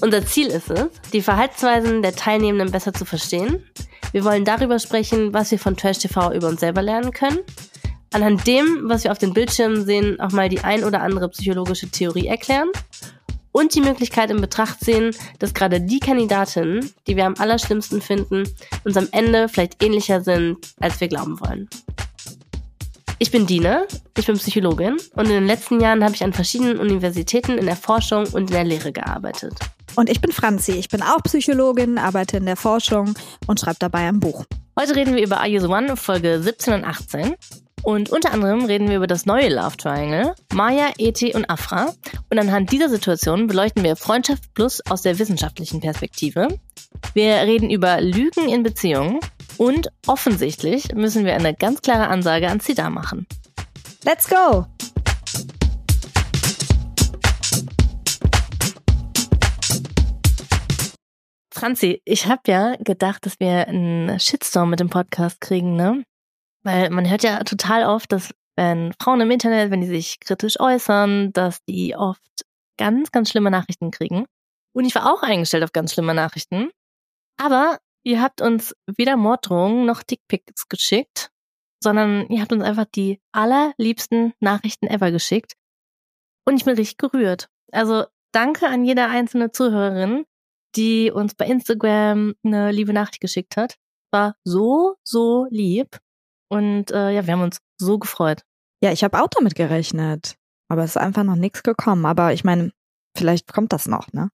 Unser Ziel ist es, die Verhaltensweisen der Teilnehmenden besser zu verstehen. Wir wollen darüber sprechen, was wir von Trash TV über uns selber lernen können. Anhand dem, was wir auf den Bildschirmen sehen, auch mal die ein oder andere psychologische Theorie erklären und die Möglichkeit in Betracht sehen, dass gerade die Kandidatinnen, die wir am allerschlimmsten finden, uns am Ende vielleicht ähnlicher sind, als wir glauben wollen. Ich bin Dina, ich bin Psychologin und in den letzten Jahren habe ich an verschiedenen Universitäten in der Forschung und in der Lehre gearbeitet. Und ich bin Franzi, ich bin auch Psychologin, arbeite in der Forschung und schreibe dabei ein Buch. Heute reden wir über Are You the One, Folge 17 und 18. Und unter anderem reden wir über das neue Love Triangle, Maya, Eti und Afra. Und anhand dieser Situation beleuchten wir Freundschaft Plus aus der wissenschaftlichen Perspektive. Wir reden über Lügen in Beziehungen und offensichtlich müssen wir eine ganz klare Ansage an Sida machen. Let's go! Franzi, ich habe ja gedacht, dass wir einen Shitstorm mit dem Podcast kriegen, ne? Weil man hört ja total oft, dass wenn Frauen im Internet, wenn die sich kritisch äußern, dass die oft ganz, ganz schlimme Nachrichten kriegen. Und ich war auch eingestellt auf ganz schlimme Nachrichten. Aber ihr habt uns weder Morddrohungen noch Dickpics geschickt, sondern ihr habt uns einfach die allerliebsten Nachrichten ever geschickt. Und ich bin richtig gerührt. Also danke an jede einzelne Zuhörerin, die uns bei Instagram eine liebe Nachricht geschickt hat. War so, so lieb. Und äh, ja, wir haben uns so gefreut. Ja, ich habe auch damit gerechnet. Aber es ist einfach noch nichts gekommen. Aber ich meine, vielleicht kommt das noch, ne?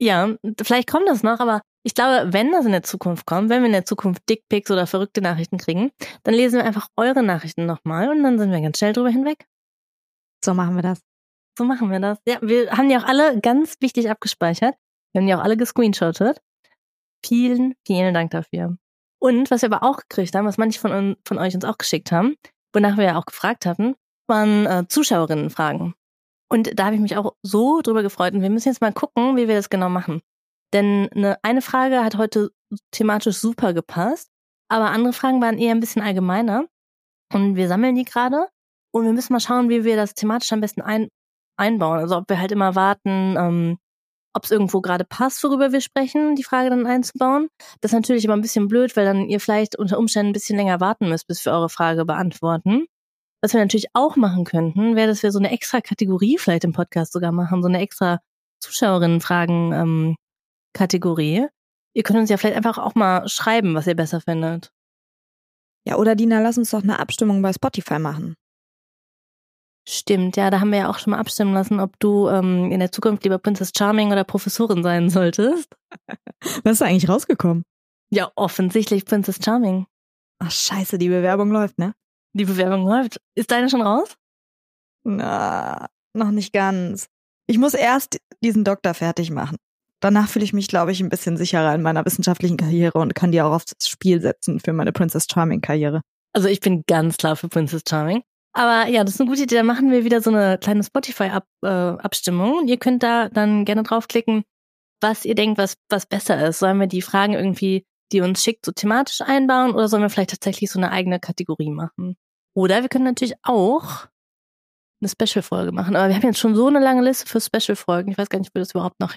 Ja, vielleicht kommt das noch, aber ich glaube, wenn das in der Zukunft kommt, wenn wir in der Zukunft Dickpics oder verrückte Nachrichten kriegen, dann lesen wir einfach eure Nachrichten nochmal und dann sind wir ganz schnell drüber hinweg. So machen wir das. So machen wir das. Ja, wir haben die auch alle ganz wichtig abgespeichert. Wir haben die auch alle gescreenshottet. Vielen, vielen Dank dafür. Und was wir aber auch gekriegt haben, was manche von, von euch uns auch geschickt haben, wonach wir ja auch gefragt hatten, waren äh, Zuschauerinnenfragen. Und da habe ich mich auch so drüber gefreut. Und wir müssen jetzt mal gucken, wie wir das genau machen. Denn eine, eine Frage hat heute thematisch super gepasst, aber andere Fragen waren eher ein bisschen allgemeiner. Und wir sammeln die gerade. Und wir müssen mal schauen, wie wir das thematisch am besten ein, einbauen. Also ob wir halt immer warten, ähm, ob es irgendwo gerade passt, worüber wir sprechen, die Frage dann einzubauen. Das ist natürlich immer ein bisschen blöd, weil dann ihr vielleicht unter Umständen ein bisschen länger warten müsst, bis wir eure Frage beantworten. Was wir natürlich auch machen könnten, wäre, dass wir so eine extra Kategorie vielleicht im Podcast sogar machen, so eine extra Zuschauerinnen-Fragen-Kategorie. Ähm, ihr könnt uns ja vielleicht einfach auch mal schreiben, was ihr besser findet. Ja, oder Dina, lass uns doch eine Abstimmung bei Spotify machen. Stimmt, ja, da haben wir ja auch schon mal abstimmen lassen, ob du ähm, in der Zukunft lieber Princess Charming oder Professorin sein solltest. Was ist eigentlich rausgekommen? Ja, offensichtlich Princess Charming. Ach scheiße, die Bewerbung läuft, ne? Die Bewerbung läuft. Ist deine schon raus? Na, noch nicht ganz. Ich muss erst diesen Doktor fertig machen. Danach fühle ich mich, glaube ich, ein bisschen sicherer in meiner wissenschaftlichen Karriere und kann die auch aufs Spiel setzen für meine Princess Charming Karriere. Also ich bin ganz klar für Princess Charming. Aber ja, das ist eine gute Idee. Da machen wir wieder so eine kleine Spotify-Abstimmung. Äh, ihr könnt da dann gerne draufklicken, was ihr denkt, was, was besser ist. Sollen wir die Fragen irgendwie, die uns schickt, so thematisch einbauen oder sollen wir vielleicht tatsächlich so eine eigene Kategorie machen? Oder wir können natürlich auch eine Special-Folge machen. Aber wir haben jetzt schon so eine lange Liste für Special-Folgen. Ich weiß gar nicht, ob wir das überhaupt noch,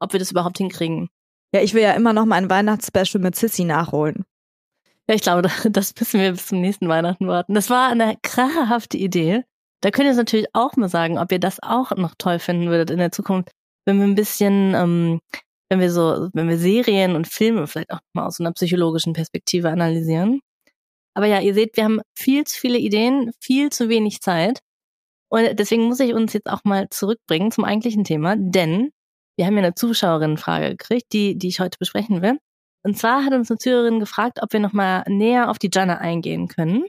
ob wir das überhaupt hinkriegen. Ja, ich will ja immer noch mein Weihnachtsspecial mit Sissy nachholen. Ich glaube, das müssen wir bis zum nächsten Weihnachten warten. Das war eine kracherhafte Idee. Da könnt ihr es natürlich auch mal sagen, ob ihr das auch noch toll finden würdet in der Zukunft, wenn wir ein bisschen, ähm, wenn wir so, wenn wir Serien und Filme vielleicht auch mal aus einer psychologischen Perspektive analysieren. Aber ja, ihr seht, wir haben viel zu viele Ideen, viel zu wenig Zeit. Und deswegen muss ich uns jetzt auch mal zurückbringen zum eigentlichen Thema, denn wir haben ja eine Zuschauerinnenfrage gekriegt, die, die ich heute besprechen will. Und zwar hat uns eine Zuhörerin gefragt, ob wir nochmal näher auf die Jana eingehen können.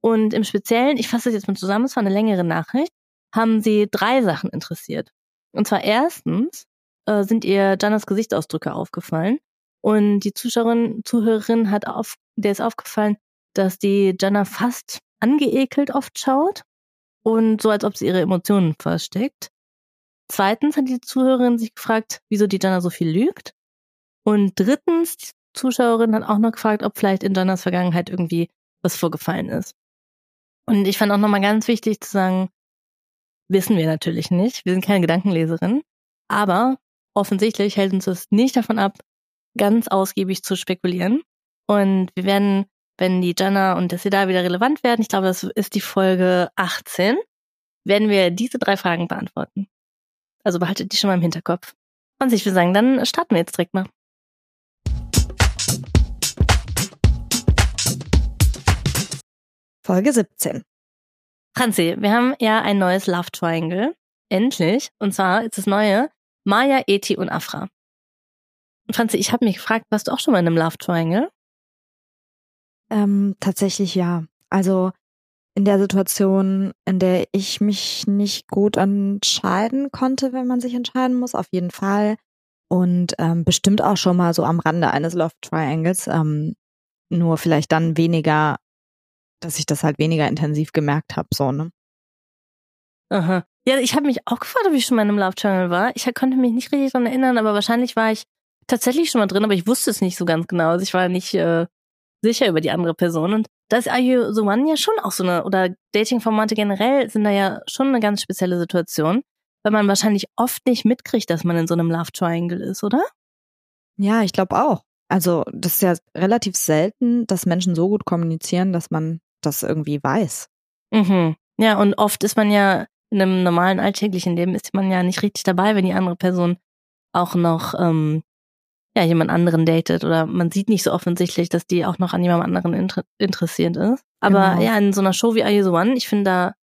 Und im Speziellen, ich fasse das jetzt mal zusammen, es war eine längere Nachricht, haben sie drei Sachen interessiert. Und zwar erstens äh, sind ihr Janas Gesichtsausdrücke aufgefallen. Und die Zuschauerin, Zuhörerin hat auf, der ist aufgefallen, dass die Jana fast angeekelt oft schaut und so, als ob sie ihre Emotionen versteckt. Zweitens hat die Zuhörerin sich gefragt, wieso die Jana so viel lügt. Und drittens, die Zuschauerin hat auch noch gefragt, ob vielleicht in Janas Vergangenheit irgendwie was vorgefallen ist. Und ich fand auch nochmal ganz wichtig zu sagen, wissen wir natürlich nicht. Wir sind keine Gedankenleserin. Aber offensichtlich hält uns das nicht davon ab, ganz ausgiebig zu spekulieren. Und wir werden, wenn die Jana und der Seda wieder relevant werden, ich glaube, das ist die Folge 18, werden wir diese drei Fragen beantworten. Also behaltet die schon mal im Hinterkopf. Und ich würde sagen, dann starten wir jetzt direkt mal. Folge 17. Franzi, wir haben ja ein neues Love Triangle. Endlich. Und zwar ist das neue Maya, Eti und Afra. Franzi, ich habe mich gefragt, warst du auch schon mal in einem Love Triangle? Ähm, tatsächlich ja. Also in der Situation, in der ich mich nicht gut entscheiden konnte, wenn man sich entscheiden muss, auf jeden Fall. Und ähm, bestimmt auch schon mal so am Rande eines Love Triangles. Ähm, nur vielleicht dann weniger, dass ich das halt weniger intensiv gemerkt habe, so, ne? Aha. Ja, ich habe mich auch gefragt, ob ich schon mal in einem Love Triangle war. Ich konnte mich nicht richtig daran erinnern, aber wahrscheinlich war ich tatsächlich schon mal drin, aber ich wusste es nicht so ganz genau. Also ich war nicht äh, sicher über die andere Person. Und da ist Are You the One ja schon auch so eine, oder Dating-Formate generell sind da ja schon eine ganz spezielle Situation, weil man wahrscheinlich oft nicht mitkriegt, dass man in so einem Love Triangle ist, oder? Ja, ich glaube auch. Also das ist ja relativ selten, dass Menschen so gut kommunizieren, dass man das irgendwie weiß. Mhm. Ja, und oft ist man ja in einem normalen alltäglichen Leben ist man ja nicht richtig dabei, wenn die andere Person auch noch ähm, ja, jemand anderen datet oder man sieht nicht so offensichtlich, dass die auch noch an jemand anderen inter interessiert ist. Aber genau. ja, in so einer Show wie Are You the One, ich finde da,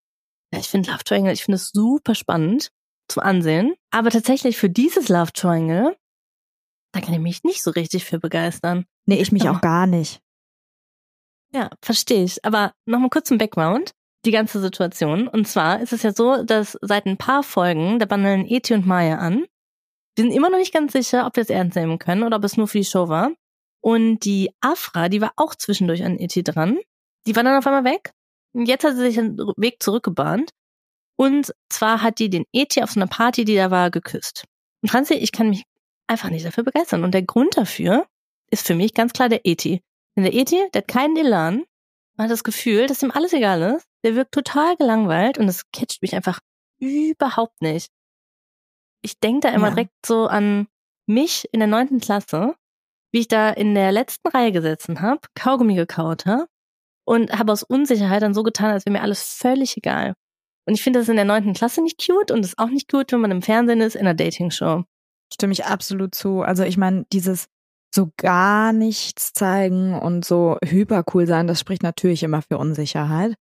ja, ich finde Love Triangle, ich finde es super spannend zum Ansehen. Aber tatsächlich für dieses Love Triangle, da kann ich mich nicht so richtig für begeistern. Nee, ich mich auch gar nicht. Ja, verstehe ich. Aber nochmal kurz zum Background. Die ganze Situation. Und zwar ist es ja so, dass seit ein paar Folgen, da bandeln Eti und Maya an wir sind immer noch nicht ganz sicher, ob wir es ernst nehmen können oder ob es nur für die Show war. Und die Afra, die war auch zwischendurch an E.T. dran. Die war dann auf einmal weg. Und jetzt hat sie sich den Weg zurückgebahnt. Und zwar hat die den E.T. auf so einer Party, die da war, geküsst. Und Franzi, ich kann mich einfach nicht dafür begeistern. Und der Grund dafür ist für mich ganz klar der E.T. Denn der E.T., der hat keinen Elan. Man hat das Gefühl, dass ihm alles egal ist. Der wirkt total gelangweilt und das catcht mich einfach überhaupt nicht ich denke da immer ja. direkt so an mich in der neunten Klasse, wie ich da in der letzten Reihe gesessen habe, Kaugummi gekaut habe und habe aus Unsicherheit dann so getan, als wäre mir alles völlig egal. Und ich finde das in der neunten Klasse nicht cute und ist auch nicht cute, wenn man im Fernsehen ist, in einer Dating-Show. Stimme ich absolut zu. Also ich meine, dieses so gar nichts zeigen und so hypercool sein, das spricht natürlich immer für Unsicherheit.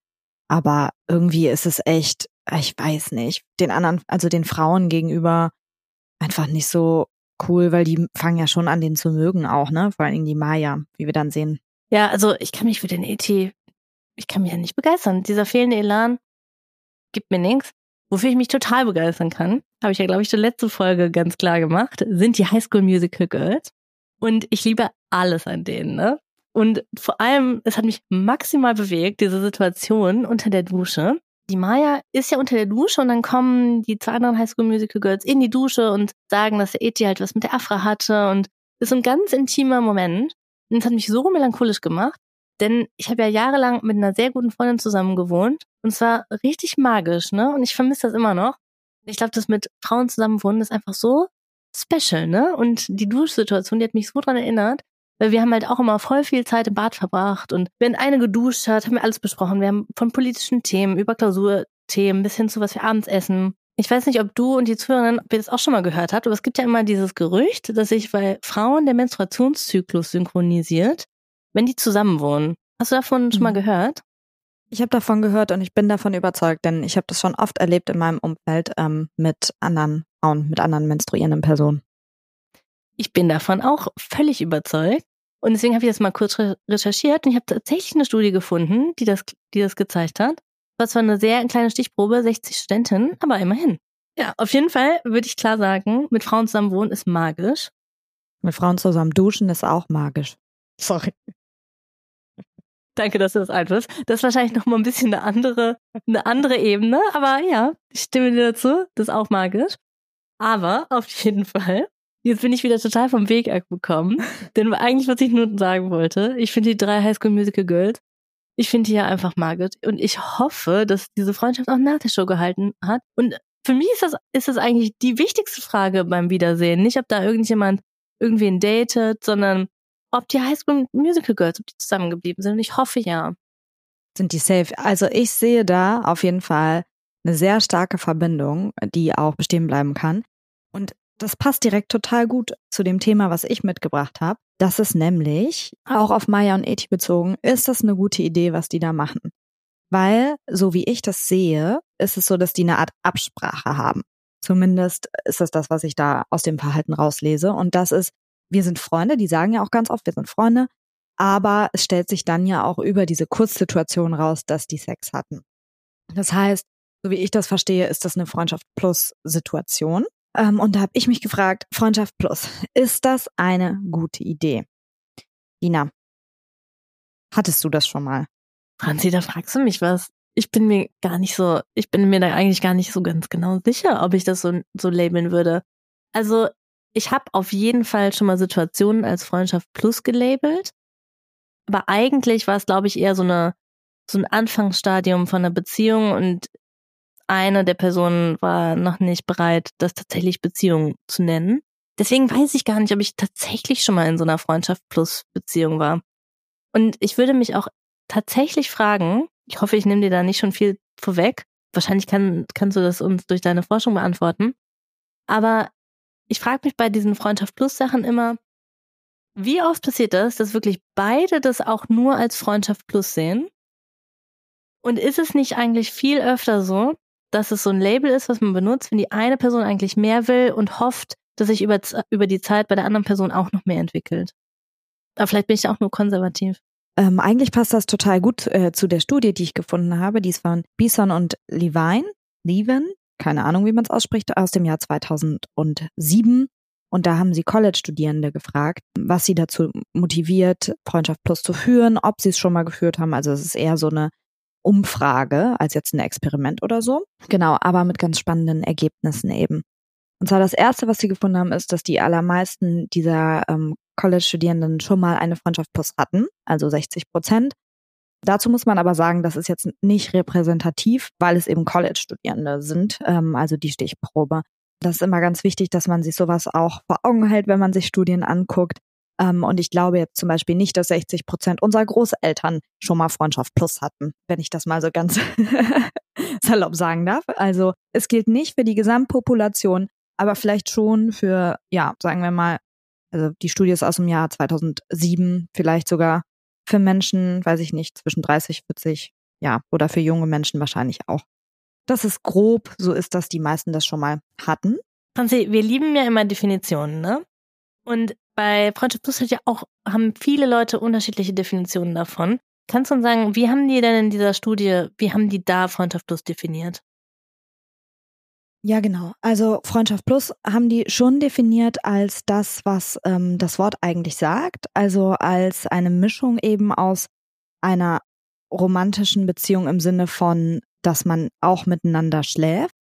Aber irgendwie ist es echt ich weiß nicht, den anderen, also den Frauen gegenüber einfach nicht so cool, weil die fangen ja schon an, den zu mögen auch, ne? Vor allen Dingen die Maya, wie wir dann sehen. Ja, also ich kann mich für den ET, ich kann mich ja nicht begeistern. Dieser fehlende Elan gibt mir nichts. Wofür ich mich total begeistern kann, habe ich ja, glaube ich, die letzte Folge ganz klar gemacht, sind die High School Musical Girls. Und ich liebe alles an denen, ne? Und vor allem, es hat mich maximal bewegt, diese Situation unter der Dusche, die Maya ist ja unter der Dusche und dann kommen die zwei anderen Highschool Musical Girls in die Dusche und sagen, dass der Eti halt was mit der Afra hatte und das ist ein ganz intimer Moment. Und es hat mich so melancholisch gemacht, denn ich habe ja jahrelang mit einer sehr guten Freundin zusammen gewohnt und es war richtig magisch, ne? Und ich vermisse das immer noch. Ich glaube, das mit Frauen zusammen wohnen ist einfach so special, ne? Und die Duschsituation, die hat mich so dran erinnert, weil wir haben halt auch immer voll viel Zeit im Bad verbracht und wenn eine geduscht hat, haben wir alles besprochen. Wir haben von politischen Themen über Klausurthemen bis hin zu was wir abends essen. Ich weiß nicht, ob du und die Zuhörerin, ob ihr das auch schon mal gehört habt, aber es gibt ja immer dieses Gerücht, dass sich bei Frauen der Menstruationszyklus synchronisiert, wenn die zusammenwohnen. Hast du davon schon mal mhm. gehört? Ich habe davon gehört und ich bin davon überzeugt, denn ich habe das schon oft erlebt in meinem Umfeld ähm, mit anderen Frauen, mit anderen menstruierenden Personen. Ich bin davon auch völlig überzeugt. Und deswegen habe ich das mal kurz recherchiert und ich habe tatsächlich eine Studie gefunden, die das, die das gezeigt hat. Das war eine sehr kleine Stichprobe, 60 Studentinnen, aber immerhin. Ja, auf jeden Fall würde ich klar sagen, mit Frauen zusammen wohnen ist magisch. Mit Frauen zusammen duschen ist auch magisch. Sorry. Danke, dass du das einwirfst. Das ist wahrscheinlich noch mal ein bisschen eine andere, eine andere Ebene, aber ja, ich stimme dir dazu. Das ist auch magisch. Aber auf jeden Fall, jetzt bin ich wieder total vom Weg abgekommen. denn eigentlich, was ich nur sagen wollte, ich finde die drei Highschool Musical Girls, ich finde die ja einfach magisch. Und ich hoffe, dass diese Freundschaft auch nach der Show gehalten hat. Und für mich ist das, ist das eigentlich die wichtigste Frage beim Wiedersehen. Nicht, ob da irgendjemand irgendwen datet, sondern ob die Highschool Musical Girls, ob die zusammengeblieben sind. Und ich hoffe ja. Sind die safe? Also ich sehe da auf jeden Fall eine sehr starke Verbindung, die auch bestehen bleiben kann. Und das passt direkt total gut zu dem Thema, was ich mitgebracht habe. Das ist nämlich, auch auf Maya und Eti bezogen, ist das eine gute Idee, was die da machen. Weil, so wie ich das sehe, ist es so, dass die eine Art Absprache haben. Zumindest ist das das, was ich da aus dem Verhalten rauslese. Und das ist, wir sind Freunde, die sagen ja auch ganz oft, wir sind Freunde, aber es stellt sich dann ja auch über diese Kurzsituation raus, dass die Sex hatten. Das heißt, so wie ich das verstehe, ist das eine Freundschaft plus Situation. Ähm, und da habe ich mich gefragt, Freundschaft plus, ist das eine gute Idee? Dina, hattest du das schon mal? Franzi, da fragst du mich was. Ich bin mir gar nicht so, ich bin mir da eigentlich gar nicht so ganz genau sicher, ob ich das so, so labeln würde. Also ich habe auf jeden Fall schon mal Situationen als Freundschaft plus gelabelt. Aber eigentlich war es, glaube ich, eher so eine, so ein Anfangsstadium von einer Beziehung und eine der Personen war noch nicht bereit, das tatsächlich Beziehung zu nennen. Deswegen weiß ich gar nicht, ob ich tatsächlich schon mal in so einer Freundschaft plus Beziehung war. Und ich würde mich auch tatsächlich fragen, ich hoffe, ich nehme dir da nicht schon viel vorweg. Wahrscheinlich kann, kannst du das uns durch deine Forschung beantworten. Aber ich frage mich bei diesen Freundschaft Plus Sachen immer, wie oft passiert das, dass wirklich beide das auch nur als Freundschaft Plus sehen? Und ist es nicht eigentlich viel öfter so, dass es so ein Label ist, was man benutzt, wenn die eine Person eigentlich mehr will und hofft, dass sich über, über die Zeit bei der anderen Person auch noch mehr entwickelt? Aber vielleicht bin ich auch nur konservativ. Ähm, eigentlich passt das total gut äh, zu der Studie, die ich gefunden habe. Die ist von Bison und Levine, Levin, keine Ahnung, wie man es ausspricht, aus dem Jahr 2007. Und da haben sie College-Studierende gefragt, was sie dazu motiviert, Freundschaft Plus zu führen, ob sie es schon mal geführt haben. Also es ist eher so eine Umfrage als jetzt ein Experiment oder so. Genau, aber mit ganz spannenden Ergebnissen eben. Und zwar das erste, was sie gefunden haben, ist, dass die allermeisten dieser ähm, College-Studierenden schon mal eine Freundschaft plus hatten, also 60 Prozent. Dazu muss man aber sagen, das ist jetzt nicht repräsentativ, weil es eben College-Studierende sind, ähm, also die Stichprobe. Das ist immer ganz wichtig, dass man sich sowas auch vor Augen hält, wenn man sich Studien anguckt. Ähm, und ich glaube jetzt zum Beispiel nicht, dass 60 Prozent unserer Großeltern schon mal Freundschaft plus hatten, wenn ich das mal so ganz salopp sagen darf. Also es gilt nicht für die Gesamtpopulation, aber vielleicht schon für, ja, sagen wir mal, also die Studie ist aus dem Jahr 2007, vielleicht sogar für Menschen, weiß ich nicht, zwischen 30, 40, ja, oder für junge Menschen wahrscheinlich auch. Das ist grob, so ist das, die meisten das schon mal hatten. Franzi, wir lieben ja immer Definitionen, ne? Und bei Freundschaft Plus hat ja auch, haben viele Leute unterschiedliche Definitionen davon. Kannst du uns sagen, wie haben die denn in dieser Studie, wie haben die da Freundschaft Plus definiert? Ja, genau. Also Freundschaft Plus haben die schon definiert als das, was ähm, das Wort eigentlich sagt. Also als eine Mischung eben aus einer romantischen Beziehung im Sinne von, dass man auch miteinander schläft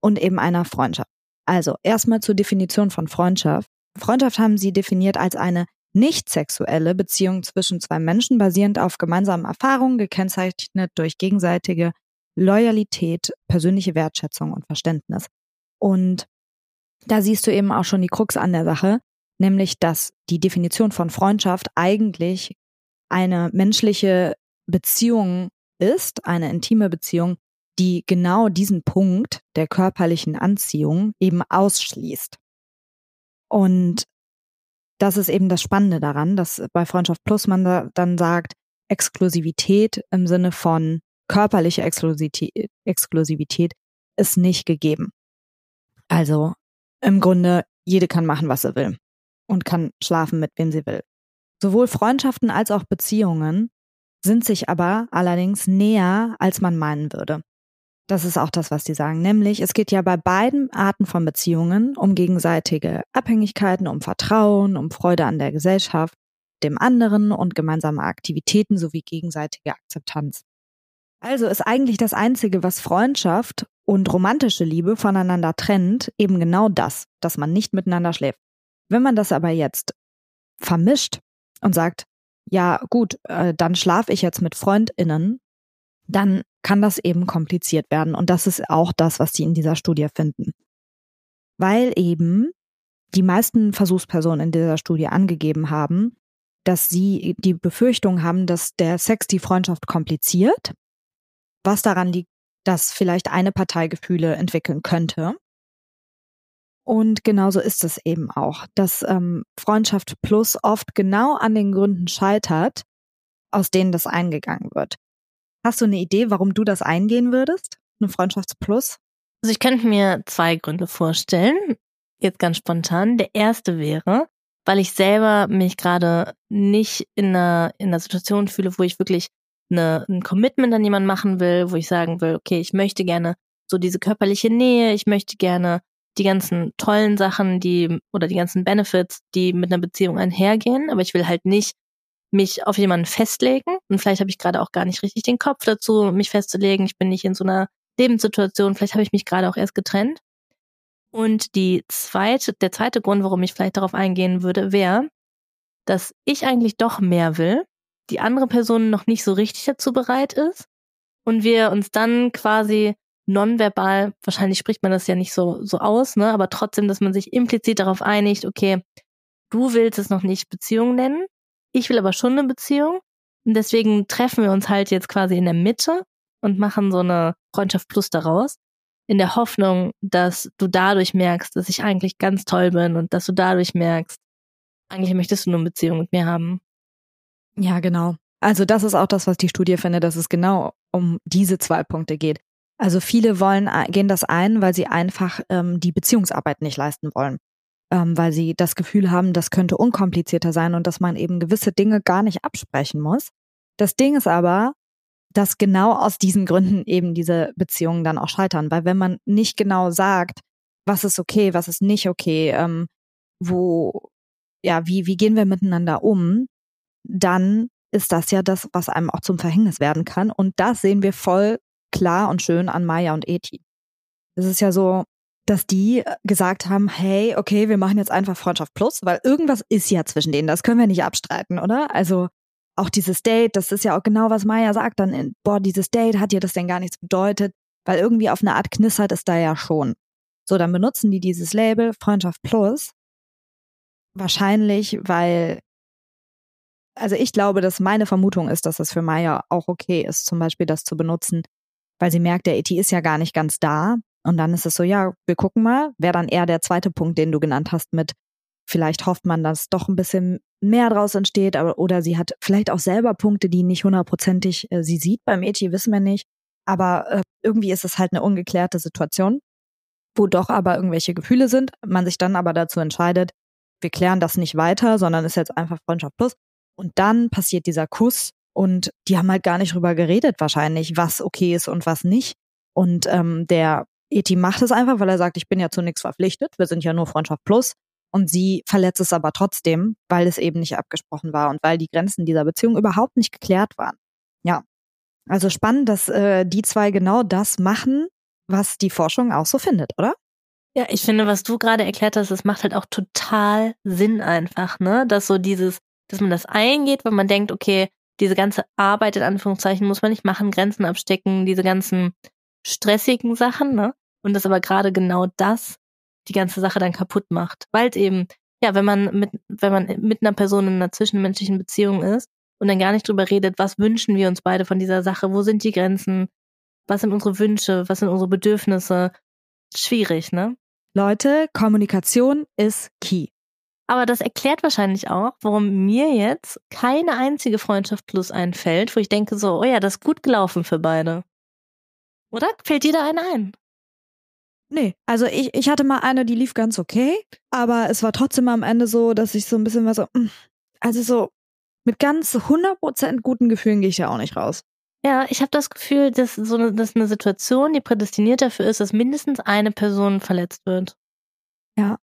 und eben einer Freundschaft. Also erstmal zur Definition von Freundschaft. Freundschaft haben sie definiert als eine nicht sexuelle Beziehung zwischen zwei Menschen basierend auf gemeinsamen Erfahrungen, gekennzeichnet durch gegenseitige Loyalität, persönliche Wertschätzung und Verständnis. Und da siehst du eben auch schon die Krux an der Sache, nämlich dass die Definition von Freundschaft eigentlich eine menschliche Beziehung ist, eine intime Beziehung, die genau diesen Punkt der körperlichen Anziehung eben ausschließt. Und das ist eben das Spannende daran, dass bei Freundschaft Plus man da dann sagt, Exklusivität im Sinne von körperliche Exklusivität, Exklusivität ist nicht gegeben. Also im Grunde, jede kann machen, was sie will und kann schlafen, mit wem sie will. Sowohl Freundschaften als auch Beziehungen sind sich aber allerdings näher, als man meinen würde. Das ist auch das, was die sagen. Nämlich, es geht ja bei beiden Arten von Beziehungen um gegenseitige Abhängigkeiten, um Vertrauen, um Freude an der Gesellschaft, dem anderen und gemeinsame Aktivitäten sowie gegenseitige Akzeptanz. Also ist eigentlich das Einzige, was Freundschaft und romantische Liebe voneinander trennt, eben genau das, dass man nicht miteinander schläft. Wenn man das aber jetzt vermischt und sagt, ja gut, äh, dann schlafe ich jetzt mit Freundinnen, dann kann das eben kompliziert werden. Und das ist auch das, was die in dieser Studie finden. Weil eben die meisten Versuchspersonen in dieser Studie angegeben haben, dass sie die Befürchtung haben, dass der Sex die Freundschaft kompliziert, was daran liegt, dass vielleicht eine Partei Gefühle entwickeln könnte. Und genauso ist es eben auch, dass ähm, Freundschaft Plus oft genau an den Gründen scheitert, aus denen das eingegangen wird. Hast du eine Idee, warum du das eingehen würdest? Eine Freundschaftsplus? Also ich könnte mir zwei Gründe vorstellen. Jetzt ganz spontan. Der erste wäre, weil ich selber mich gerade nicht in einer, in einer Situation fühle, wo ich wirklich eine, ein Commitment an jemanden machen will, wo ich sagen will, okay, ich möchte gerne so diese körperliche Nähe, ich möchte gerne die ganzen tollen Sachen, die oder die ganzen Benefits, die mit einer Beziehung einhergehen, aber ich will halt nicht mich auf jemanden festlegen und vielleicht habe ich gerade auch gar nicht richtig den Kopf dazu, mich festzulegen. Ich bin nicht in so einer Lebenssituation, vielleicht habe ich mich gerade auch erst getrennt. Und die zweite, der zweite Grund, warum ich vielleicht darauf eingehen würde, wäre, dass ich eigentlich doch mehr will, die andere Person noch nicht so richtig dazu bereit ist und wir uns dann quasi nonverbal, wahrscheinlich spricht man das ja nicht so, so aus, ne, aber trotzdem, dass man sich implizit darauf einigt, okay, du willst es noch nicht Beziehung nennen, ich will aber schon eine Beziehung und deswegen treffen wir uns halt jetzt quasi in der Mitte und machen so eine Freundschaft plus daraus in der Hoffnung, dass du dadurch merkst, dass ich eigentlich ganz toll bin und dass du dadurch merkst, eigentlich möchtest du nur eine Beziehung mit mir haben. Ja, genau. Also das ist auch das, was die Studie findet, dass es genau um diese zwei Punkte geht. Also viele wollen gehen das ein, weil sie einfach ähm, die Beziehungsarbeit nicht leisten wollen, ähm, weil sie das Gefühl haben, das könnte unkomplizierter sein und dass man eben gewisse Dinge gar nicht absprechen muss. Das Ding ist aber, dass genau aus diesen Gründen eben diese Beziehungen dann auch scheitern. Weil wenn man nicht genau sagt, was ist okay, was ist nicht okay, ähm, wo, ja, wie, wie gehen wir miteinander um, dann ist das ja das, was einem auch zum Verhängnis werden kann. Und das sehen wir voll klar und schön an Maya und Eti. Es ist ja so, dass die gesagt haben, hey, okay, wir machen jetzt einfach Freundschaft plus, weil irgendwas ist ja zwischen denen, das können wir nicht abstreiten, oder? Also auch dieses Date, das ist ja auch genau, was Maya sagt, dann, in, boah, dieses Date hat dir das denn gar nichts bedeutet, weil irgendwie auf eine Art knistert es da ja schon. So, dann benutzen die dieses Label Freundschaft Plus. Wahrscheinlich, weil, also ich glaube, dass meine Vermutung ist, dass es für Maya auch okay ist, zum Beispiel das zu benutzen, weil sie merkt, der ET ist ja gar nicht ganz da. Und dann ist es so, ja, wir gucken mal, wäre dann eher der zweite Punkt, den du genannt hast mit, vielleicht hofft man, dass doch ein bisschen mehr draus entsteht, aber, oder sie hat vielleicht auch selber Punkte, die nicht hundertprozentig äh, sie sieht beim Mädchen, wissen wir nicht. Aber äh, irgendwie ist es halt eine ungeklärte Situation, wo doch aber irgendwelche Gefühle sind, man sich dann aber dazu entscheidet, wir klären das nicht weiter, sondern ist jetzt einfach Freundschaft plus. Und dann passiert dieser Kuss und die haben halt gar nicht drüber geredet wahrscheinlich, was okay ist und was nicht. Und ähm, der Eti macht es einfach, weil er sagt, ich bin ja zu nichts verpflichtet, wir sind ja nur Freundschaft plus. Und sie verletzt es aber trotzdem, weil es eben nicht abgesprochen war und weil die Grenzen dieser Beziehung überhaupt nicht geklärt waren. Ja. Also spannend, dass äh, die zwei genau das machen, was die Forschung auch so findet, oder? Ja, ich finde, was du gerade erklärt hast, das macht halt auch total Sinn einfach, ne? Dass so dieses, dass man das eingeht, wenn man denkt, okay, diese ganze Arbeit in Anführungszeichen muss man nicht machen, Grenzen abstecken, diese ganzen stressigen Sachen, ne? Und das aber gerade genau das die ganze Sache dann kaputt macht. Weil eben, ja, wenn man mit, wenn man mit einer Person in einer zwischenmenschlichen Beziehung ist und dann gar nicht drüber redet, was wünschen wir uns beide von dieser Sache, wo sind die Grenzen, was sind unsere Wünsche, was sind unsere Bedürfnisse, schwierig, ne? Leute, Kommunikation ist key. Aber das erklärt wahrscheinlich auch, warum mir jetzt keine einzige Freundschaft plus einfällt, wo ich denke so, oh ja, das ist gut gelaufen für beide. Oder? Fällt dir da eine ein? Nee, also ich, ich hatte mal eine, die lief ganz okay, aber es war trotzdem am Ende so, dass ich so ein bisschen war so, mm, also so mit ganz 100% guten Gefühlen gehe ich ja auch nicht raus. Ja, ich habe das Gefühl, dass so eine, dass eine Situation, die prädestiniert dafür ist, dass mindestens eine Person verletzt wird. Ja,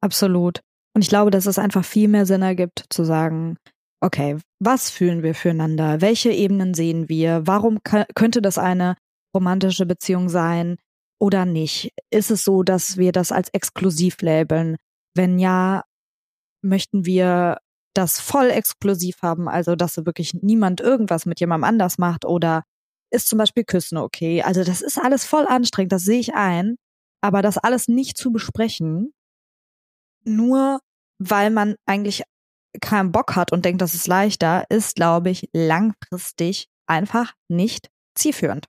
absolut. Und ich glaube, dass es einfach viel mehr Sinn ergibt, zu sagen, okay, was fühlen wir füreinander? Welche Ebenen sehen wir? Warum könnte das eine romantische Beziehung sein oder nicht? Ist es so, dass wir das als exklusiv labeln? Wenn ja, möchten wir das voll exklusiv haben, also dass wirklich niemand irgendwas mit jemandem anders macht oder ist zum Beispiel Küssen okay? Also das ist alles voll anstrengend, das sehe ich ein, aber das alles nicht zu besprechen, nur weil man eigentlich keinen Bock hat und denkt, das ist leichter, ist, glaube ich, langfristig einfach nicht zielführend.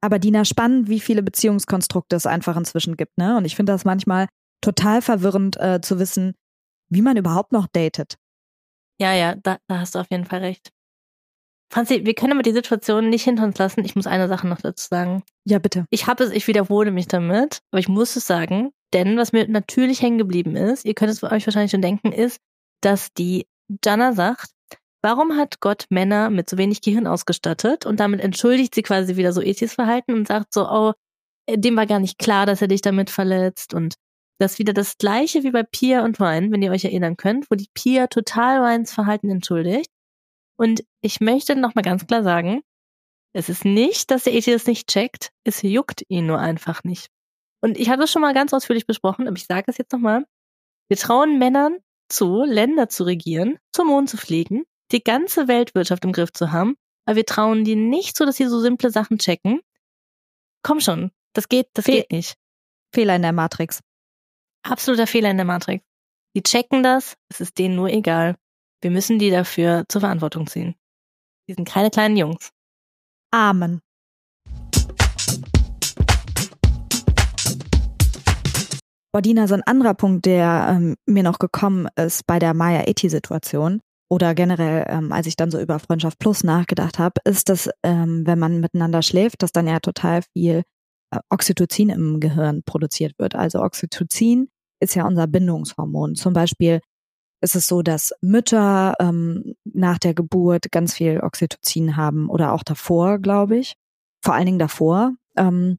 Aber Dina, spannend, wie viele Beziehungskonstrukte es einfach inzwischen gibt, ne? Und ich finde das manchmal total verwirrend äh, zu wissen, wie man überhaupt noch datet. Ja, ja, da, da hast du auf jeden Fall recht. Franzi, wir können aber die Situation nicht hinter uns lassen. Ich muss eine Sache noch dazu sagen. Ja, bitte. Ich habe es, ich wiederhole mich damit, aber ich muss es sagen, denn was mir natürlich hängen geblieben ist, ihr könnt es euch wahrscheinlich schon denken, ist, dass die Jana sagt, warum hat Gott Männer mit so wenig Gehirn ausgestattet? Und damit entschuldigt sie quasi wieder so ethisches Verhalten und sagt so, oh, dem war gar nicht klar, dass er dich damit verletzt und das ist wieder das gleiche wie bei Pia und Wein, wenn ihr euch erinnern könnt, wo die Pia total Weins Verhalten entschuldigt. Und ich möchte nochmal ganz klar sagen, es ist nicht, dass der ET das nicht checkt, es juckt ihn nur einfach nicht. Und ich habe es schon mal ganz ausführlich besprochen, aber ich sage es jetzt nochmal. Wir trauen Männern zu, Länder zu regieren, zum Mond zu fliegen, die ganze Weltwirtschaft im Griff zu haben, aber wir trauen die nicht so, dass sie so simple Sachen checken. Komm schon, das geht, das Fe geht nicht. Fehler in der Matrix. Absoluter Fehler in der Matrix. Die checken das, es ist denen nur egal. Wir müssen die dafür zur Verantwortung ziehen. Die sind keine kleinen Jungs. Amen. Bordina, so ein anderer Punkt, der ähm, mir noch gekommen ist bei der Maya-Eti-Situation oder generell, ähm, als ich dann so über Freundschaft Plus nachgedacht habe, ist, dass ähm, wenn man miteinander schläft, dass dann ja total viel äh, Oxytocin im Gehirn produziert wird. Also Oxytocin ist ja unser Bindungshormon. Zum Beispiel ist es so, dass Mütter ähm, nach der Geburt ganz viel Oxytocin haben oder auch davor, glaube ich. Vor allen Dingen davor. Ähm,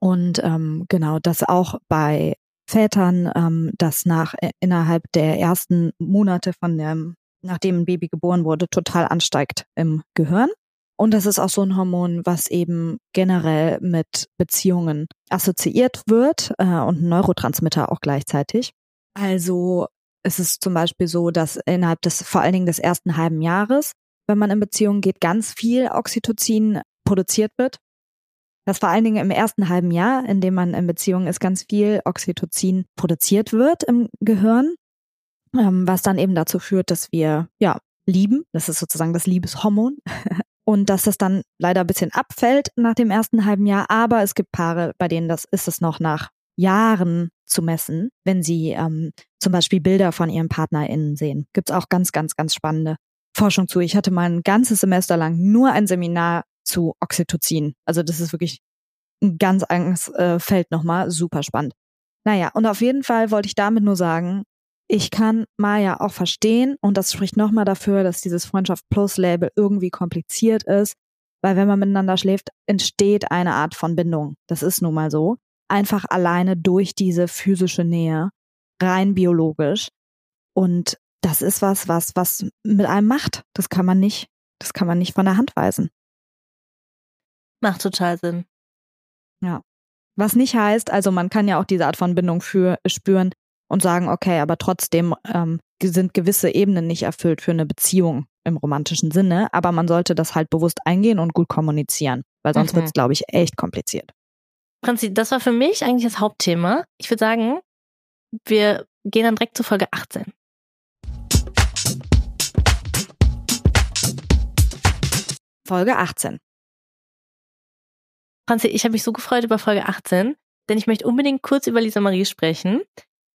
und ähm, genau, das auch bei Vätern, ähm, das nach äh, innerhalb der ersten Monate von dem, nachdem ein Baby geboren wurde, total ansteigt im Gehirn. Und das ist auch so ein Hormon, was eben generell mit Beziehungen assoziiert wird äh, und Neurotransmitter auch gleichzeitig. Also es ist zum Beispiel so, dass innerhalb des vor allen Dingen des ersten halben Jahres, wenn man in Beziehungen geht, ganz viel Oxytocin produziert wird. Das vor allen Dingen im ersten halben Jahr, in dem man in Beziehungen ist, ganz viel Oxytocin produziert wird im Gehirn, was dann eben dazu führt, dass wir ja lieben. Das ist sozusagen das Liebeshormon. und dass das dann leider ein bisschen abfällt nach dem ersten halben Jahr. Aber es gibt Paare, bei denen das ist es noch nach Jahren zu messen, wenn sie ähm, zum Beispiel Bilder von ihren PartnerInnen sehen. Gibt's auch ganz, ganz, ganz spannende Forschung zu. Ich hatte mal ein ganzes Semester lang nur ein Seminar zu Oxytocin. Also das ist wirklich ein ganz anderes äh, Feld nochmal. Super spannend. Naja, und auf jeden Fall wollte ich damit nur sagen, ich kann Maya auch verstehen und das spricht nochmal dafür, dass dieses Freundschaft Plus Label irgendwie kompliziert ist, weil wenn man miteinander schläft, entsteht eine Art von Bindung. Das ist nun mal so. Einfach alleine durch diese physische Nähe, rein biologisch. Und das ist was, was, was mit einem macht. Das kann man nicht, das kann man nicht von der Hand weisen. Macht total Sinn. Ja. Was nicht heißt, also man kann ja auch diese Art von Bindung für, spüren, und sagen, okay, aber trotzdem ähm, sind gewisse Ebenen nicht erfüllt für eine Beziehung im romantischen Sinne, aber man sollte das halt bewusst eingehen und gut kommunizieren, weil sonst mhm. wird es, glaube ich, echt kompliziert. Franzi, das war für mich eigentlich das Hauptthema. Ich würde sagen, wir gehen dann direkt zu Folge 18. Folge 18. Franzi, ich habe mich so gefreut über Folge 18, denn ich möchte unbedingt kurz über Lisa Marie sprechen.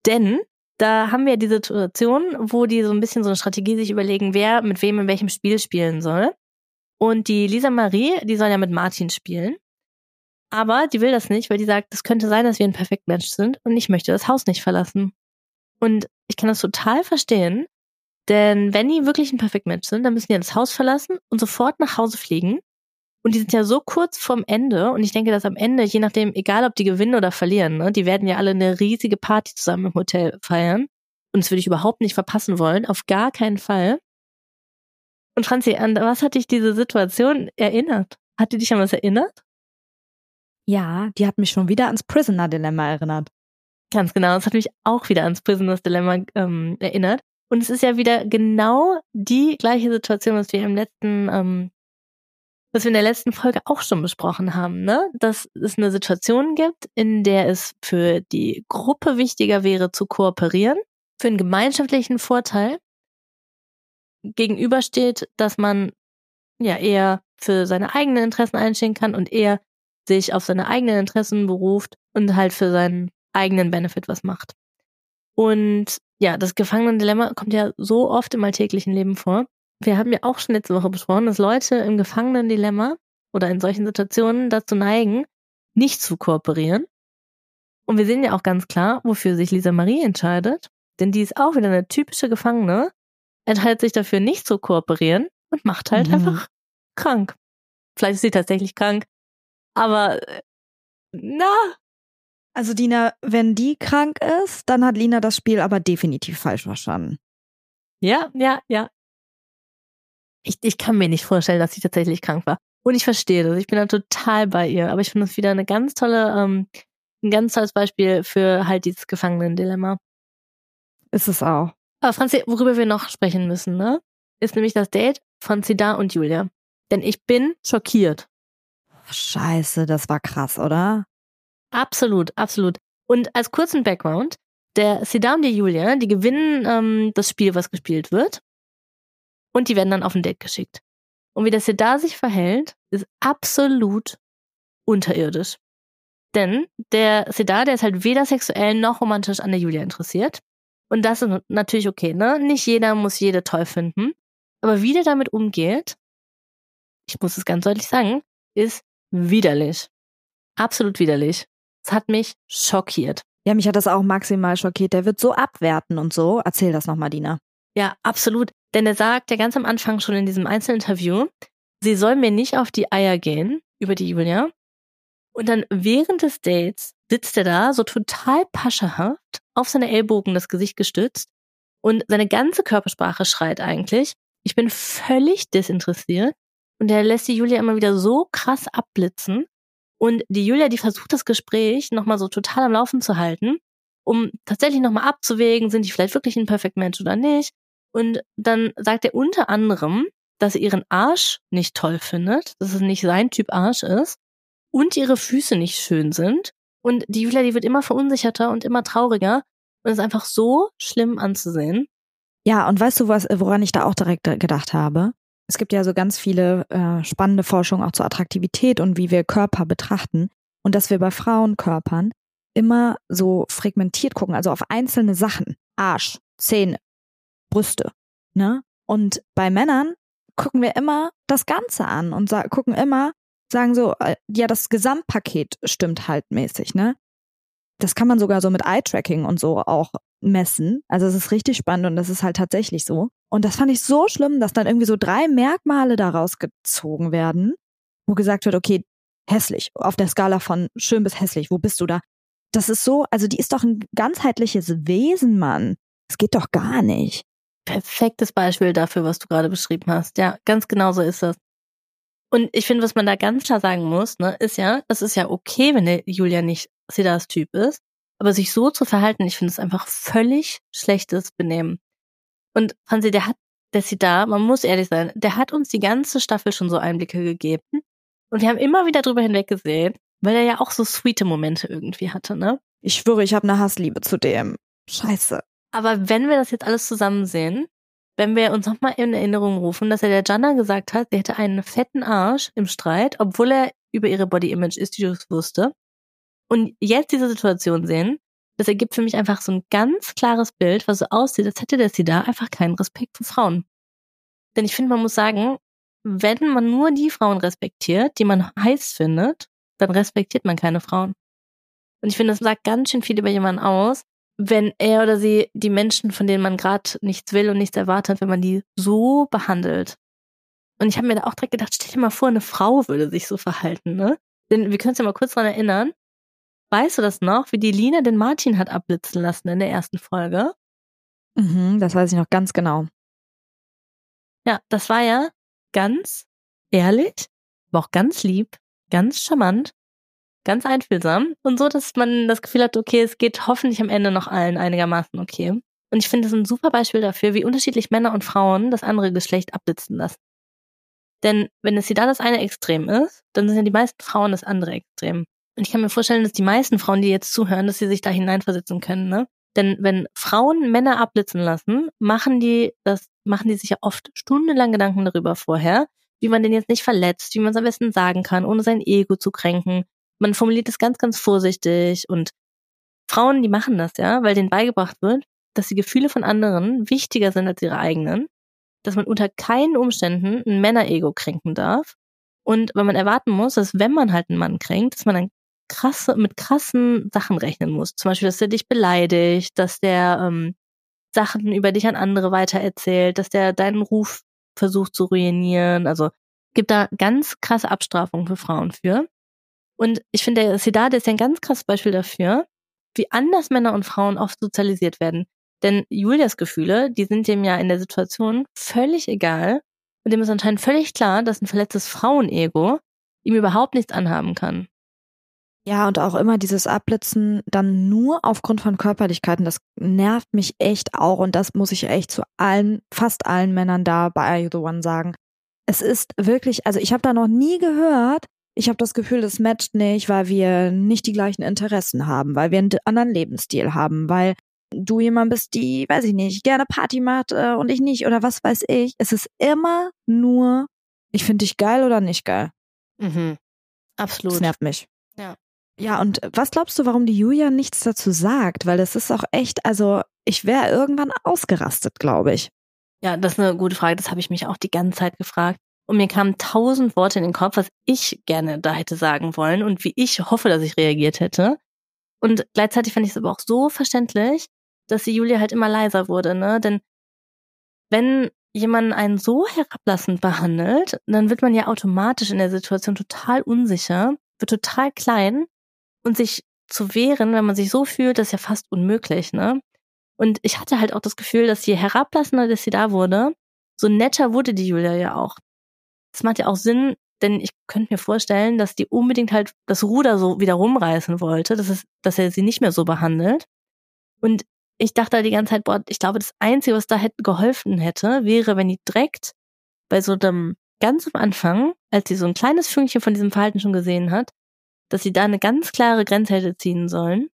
Denn da haben wir die Situation, wo die so ein bisschen so eine Strategie sich überlegen, wer mit wem in welchem Spiel spielen soll. Und die Lisa Marie, die soll ja mit Martin spielen. Aber die will das nicht, weil die sagt, es könnte sein, dass wir ein Perfektmensch sind und ich möchte das Haus nicht verlassen. Und ich kann das total verstehen, denn wenn die wirklich ein Perfektmensch sind, dann müssen die das Haus verlassen und sofort nach Hause fliegen, Und die sind ja so kurz vorm Ende. Und ich denke, dass am Ende, je nachdem, egal ob die gewinnen oder verlieren, ne, die werden ja alle eine riesige Party zusammen im Hotel feiern. Und das würde ich überhaupt nicht verpassen wollen. Auf gar keinen Fall. Und Franzi, an was hat dich diese Situation erinnert? Hat die dich an was erinnert? Ja, die hat mich schon wieder ans Prisoner-Dilemma erinnert. Ganz genau, das hat mich auch wieder ans Prisoners Dilemma ähm, erinnert. Und es ist ja wieder genau die gleiche Situation, was wir im letzten, ähm, was wir in der letzten Folge auch schon besprochen haben, ne? Dass es eine Situation gibt, in der es für die Gruppe wichtiger wäre zu kooperieren, für einen gemeinschaftlichen Vorteil gegenübersteht, dass man ja eher für seine eigenen Interessen einstehen kann und eher sich auf seine eigenen Interessen beruft und halt für seinen eigenen Benefit was macht. Und ja, das Gefangenendilemma kommt ja so oft im alltäglichen Leben vor. Wir haben ja auch schon letzte Woche besprochen, dass Leute im Gefangenendilemma oder in solchen Situationen dazu neigen, nicht zu kooperieren. Und wir sehen ja auch ganz klar, wofür sich Lisa Marie entscheidet. Denn die ist auch wieder eine typische Gefangene, entscheidet sich dafür, nicht zu kooperieren und macht halt mhm. einfach krank. Vielleicht ist sie tatsächlich krank, aber äh, na. Also Dina, wenn die krank ist, dann hat Lina das Spiel aber definitiv falsch verstanden. Ja, ja, ja. Ich, ich kann mir nicht vorstellen, dass sie tatsächlich krank war. Und ich verstehe das. Ich bin da total bei ihr. Aber ich finde das wieder eine ganz tolle, ähm, ein ganz tolles Beispiel für halt dieses Gefangenendilemma. Ist es auch. Aber Franzi, worüber wir noch sprechen müssen, ne? Ist nämlich das Date von Zidar und Julia. Denn ich bin schockiert. Scheiße, das war krass, oder? Absolut, absolut. Und als kurzen Background, der Sidar und die Julia, die gewinnen ähm, das Spiel, was gespielt wird. Und die werden dann auf ein Date geschickt. Und wie der Sidar sich verhält, ist absolut unterirdisch. Denn der Sidar, der ist halt weder sexuell noch romantisch an der Julia interessiert. Und das ist natürlich okay, ne? Nicht jeder muss jede toll finden. Aber wie der damit umgeht, ich muss es ganz deutlich sagen, ist widerlich. Absolut widerlich. Es hat mich schockiert. Ja, mich hat das auch maximal schockiert. Der wird so abwerten und so. Erzähl das nochmal, Dina. Ja, absolut. Denn er sagt ja ganz am Anfang schon in diesem Einzelinterview, sie soll mir nicht auf die Eier gehen über die Julia. Und dann während des Dates sitzt er da so total paschahaft auf seine Ellbogen das Gesicht gestützt und seine ganze Körpersprache schreit eigentlich, ich bin völlig desinteressiert und er lässt die Julia immer wieder so krass abblitzen. Und die Julia, die versucht das Gespräch nochmal so total am Laufen zu halten, um tatsächlich nochmal abzuwägen, sind die vielleicht wirklich ein Perfect Match oder nicht. Und dann sagt er unter anderem, dass er ihren Arsch nicht toll findet, dass es nicht sein Typ Arsch ist und ihre Füße nicht schön sind. Und die Julia, die wird immer verunsicherter und immer trauriger und ist einfach so schlimm anzusehen. Ja, und weißt du, was, woran ich da auch direkt gedacht habe? Es gibt ja so ganz viele äh, spannende Forschung auch zur Attraktivität und wie wir Körper betrachten und dass wir bei Frauenkörpern immer so fragmentiert gucken, also auf einzelne Sachen, Arsch, Zähne, Brüste, ne? Und bei Männern gucken wir immer das Ganze an und gucken immer, sagen so, äh, ja, das Gesamtpaket stimmt halt mäßig, ne? Das kann man sogar so mit Eye-Tracking und so auch messen. Also es ist richtig spannend und das ist halt tatsächlich so. Und das fand ich so schlimm, dass dann irgendwie so drei Merkmale daraus gezogen werden, wo gesagt wird, okay, hässlich, auf der Skala von schön bis hässlich, wo bist du da? Das ist so, also die ist doch ein ganzheitliches Wesen, Mann. Das geht doch gar nicht. Perfektes Beispiel dafür, was du gerade beschrieben hast. Ja, ganz genau so ist das. Und ich finde, was man da ganz klar sagen muss, ne, ist ja, es ist ja okay, wenn der Julia nicht Sidas Typ ist. Aber sich so zu verhalten, ich finde es einfach völlig schlechtes Benehmen. Und Hansi, der hat, der Sidar, man muss ehrlich sein, der hat uns die ganze Staffel schon so Einblicke gegeben. Und wir haben immer wieder drüber hinweggesehen, weil er ja auch so sweete Momente irgendwie hatte, ne? Ich schwöre, ich habe eine Hassliebe zu dem. Scheiße. Aber wenn wir das jetzt alles zusammen sehen, wenn wir uns nochmal in Erinnerung rufen, dass er der Jana gesagt hat, sie hätte einen fetten Arsch im Streit, obwohl er über ihre Body Image Issues wusste, und jetzt diese Situation sehen, das ergibt für mich einfach so ein ganz klares Bild, was so aussieht, als hätte der da einfach keinen Respekt für Frauen. Denn ich finde, man muss sagen, wenn man nur die Frauen respektiert, die man heiß findet, dann respektiert man keine Frauen. Und ich finde, das sagt ganz schön viel über jemanden aus, wenn er oder sie die Menschen, von denen man gerade nichts will und nichts erwartet, wenn man die so behandelt. Und ich habe mir da auch direkt gedacht, stell dir mal vor, eine Frau würde sich so verhalten, ne? Denn wir können uns ja mal kurz dran erinnern. Weißt du das noch, wie die Lina den Martin hat abblitzen lassen in der ersten Folge? Mhm, das weiß ich noch ganz genau. Ja, das war ja ganz ehrlich, aber auch ganz lieb, ganz charmant, ganz einfühlsam und so, dass man das Gefühl hat, okay, es geht hoffentlich am Ende noch allen einigermaßen okay. Und ich finde das ein super Beispiel dafür, wie unterschiedlich Männer und Frauen das andere Geschlecht abblitzen lassen. Denn wenn es hier da das eine Extrem ist, dann sind ja die meisten Frauen das andere Extrem. Und ich kann mir vorstellen, dass die meisten Frauen, die jetzt zuhören, dass sie sich da hineinversetzen können, ne? Denn wenn Frauen Männer abblitzen lassen, machen die das, machen die sich ja oft stundenlang Gedanken darüber vorher, wie man den jetzt nicht verletzt, wie man es am besten sagen kann, ohne sein Ego zu kränken. Man formuliert es ganz, ganz vorsichtig und Frauen, die machen das, ja, weil denen beigebracht wird, dass die Gefühle von anderen wichtiger sind als ihre eigenen, dass man unter keinen Umständen ein Männerego kränken darf und wenn man erwarten muss, dass wenn man halt einen Mann kränkt, dass man dann krasse, mit krassen Sachen rechnen muss. Zum Beispiel, dass der dich beleidigt, dass der ähm, Sachen über dich an andere weitererzählt, dass der deinen Ruf versucht zu ruinieren. Also gibt da ganz krasse Abstrafungen für Frauen für. Und ich finde, der Siddhartha ist ein ganz krasses Beispiel dafür, wie anders Männer und Frauen oft sozialisiert werden. Denn Julias Gefühle, die sind dem ja in der Situation völlig egal. Und dem ist anscheinend völlig klar, dass ein verletztes Frauenego ihm überhaupt nichts anhaben kann. Ja, und auch immer dieses Abblitzen dann nur aufgrund von Körperlichkeiten, das nervt mich echt auch und das muss ich echt zu allen, fast allen Männern da bei Are You The One sagen. Es ist wirklich, also ich habe da noch nie gehört, ich habe das Gefühl, das matcht nicht, weil wir nicht die gleichen Interessen haben, weil wir einen anderen Lebensstil haben, weil du jemand bist, die, weiß ich nicht, gerne Party macht äh, und ich nicht oder was weiß ich. Es ist immer nur, ich finde dich geil oder nicht geil. Mhm. Absolut. Das nervt mich. Ja. Ja, und was glaubst du, warum die Julia nichts dazu sagt? Weil das ist auch echt, also ich wäre irgendwann ausgerastet, glaube ich. Ja, das ist eine gute Frage. Das habe ich mich auch die ganze Zeit gefragt. Und mir kamen tausend Worte in den Kopf, was ich gerne da hätte sagen wollen und wie ich hoffe, dass ich reagiert hätte. Und gleichzeitig fand ich es aber auch so verständlich, dass die Julia halt immer leiser wurde, ne? Denn wenn jemand einen so herablassend behandelt, dann wird man ja automatisch in der Situation total unsicher, wird total klein und sich zu wehren, wenn man sich so fühlt, das ist ja fast unmöglich, ne? Und ich hatte halt auch das Gefühl, dass je herablassender dass sie da wurde, so netter wurde die Julia ja auch. Das macht ja auch Sinn, denn ich könnte mir vorstellen, dass die unbedingt halt das Ruder so wieder rumreißen wollte, dass, es, dass er sie nicht mehr so behandelt. Und ich dachte halt die ganze Zeit, boah, ich glaube, das Einzige, was da hätte geholfen hätte, wäre, wenn die direkt bei so einem ganz am Anfang, als sie so ein kleines Fünkchen von diesem Verhalten schon gesehen hat, dass sie da eine ganz klare Grenze hätte ziehen sollen.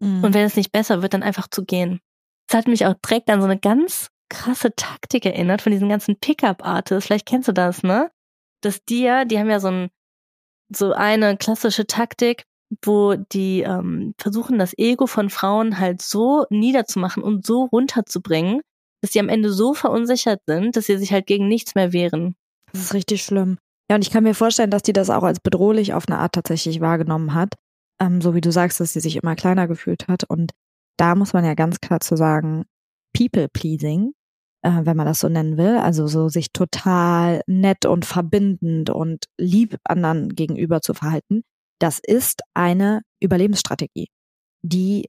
Mhm. Und wenn es nicht besser wird, dann einfach zu gehen. Das hat mich auch direkt an so eine ganz krasse Taktik erinnert von diesen ganzen Pickup-Artists. Vielleicht kennst du das, ne? Dass die ja, die haben ja so ein, so eine klassische Taktik, wo die ähm, versuchen, das Ego von Frauen halt so niederzumachen und so runterzubringen, dass sie am Ende so verunsichert sind, dass sie sich halt gegen nichts mehr wehren. Das ist richtig schlimm. Ja, und ich kann mir vorstellen, dass die das auch als bedrohlich auf eine Art tatsächlich wahrgenommen hat. Ähm, so wie du sagst, dass sie sich immer kleiner gefühlt hat. Und da muss man ja ganz klar zu sagen, People-Pleasing, äh, wenn man das so nennen will, also so sich total nett und verbindend und lieb anderen gegenüber zu verhalten, das ist eine Überlebensstrategie, die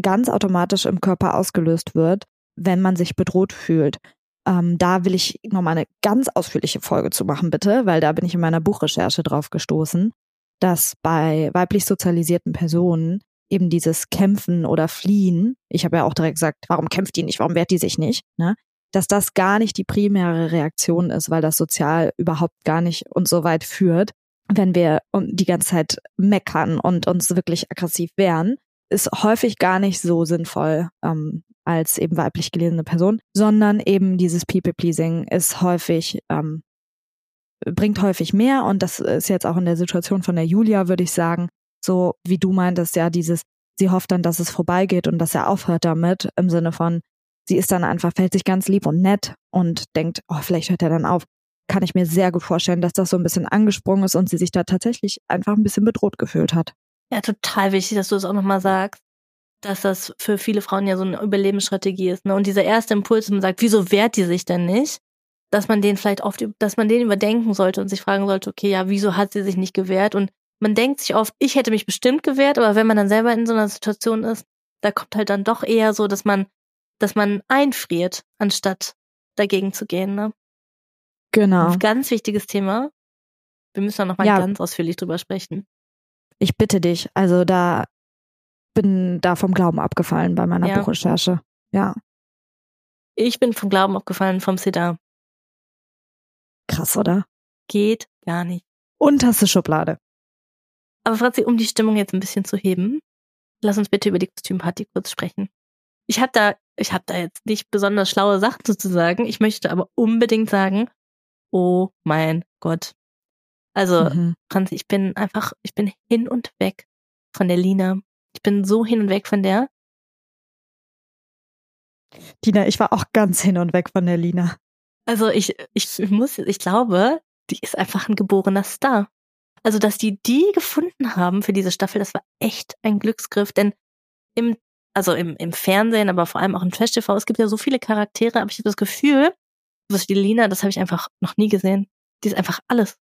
ganz automatisch im Körper ausgelöst wird, wenn man sich bedroht fühlt. Ähm, da will ich nochmal eine ganz ausführliche Folge zu machen, bitte, weil da bin ich in meiner Buchrecherche drauf gestoßen, dass bei weiblich sozialisierten Personen eben dieses Kämpfen oder Fliehen, ich habe ja auch direkt gesagt, warum kämpft die nicht, warum wehrt die sich nicht, ne? Dass das gar nicht die primäre Reaktion ist, weil das sozial überhaupt gar nicht uns so weit führt, wenn wir die ganze Zeit meckern und uns wirklich aggressiv wehren, ist häufig gar nicht so sinnvoll, ähm, als eben weiblich gelesene Person, sondern eben dieses People-Pleasing ist häufig, ähm, bringt häufig mehr und das ist jetzt auch in der Situation von der Julia, würde ich sagen, so wie du meintest, ja, dieses, sie hofft dann, dass es vorbeigeht und dass er aufhört damit, im Sinne von, sie ist dann einfach, fällt sich ganz lieb und nett und denkt, oh, vielleicht hört er dann auf. Kann ich mir sehr gut vorstellen, dass das so ein bisschen angesprungen ist und sie sich da tatsächlich einfach ein bisschen bedroht gefühlt hat. Ja, total wichtig, dass du das auch nochmal sagst dass das für viele Frauen ja so eine Überlebensstrategie ist. Ne? Und dieser erste Impuls, man sagt, wieso wehrt die sich denn nicht? dass man den vielleicht oft, dass man den überdenken sollte und sich fragen sollte, okay, ja, wieso hat sie sich nicht gewehrt? Und man denkt sich oft, ich hätte mich bestimmt gewehrt, aber wenn man dann selber in so einer Situation ist, da kommt halt dann doch eher so, dass man, dass man einfriert, anstatt dagegen zu gehen, ne? Genau. Ganz wichtiges Thema. Wir müssen da nochmal Ja. ganz ausführlich drüber sprechen. Ich bitte dich, also da bin da vom Glauben abgefallen bei meiner Ja. Buchrecherche. Ja, Ich bin vom Glauben abgefallen vom Siddha. krass, oder? Geht gar nicht. Unterste Schublade. Aber Franzi, um die Stimmung jetzt ein bisschen zu heben, lass uns bitte über die Kostümparty kurz sprechen. Ich habe da, ich habe da jetzt nicht besonders schlaue Sachen sozusagen. Ich möchte aber unbedingt sagen, oh mein Gott. Also, Mhm. Franzi, ich bin einfach, ich bin hin und weg von der Lina. Ich bin so hin und weg von der. Tina, ich war auch ganz hin und weg von der Lina. Also ich, ich muss, ich glaube, die ist einfach ein geborener Star. Also, dass die die gefunden haben für diese Staffel, das war echt ein Glücksgriff, denn im, also im, im Fernsehen, aber vor allem auch im Trash TV, es gibt ja so viele Charaktere, aber ich habe das Gefühl, was die Lina, das habe ich einfach noch nie gesehen. Die ist einfach alles.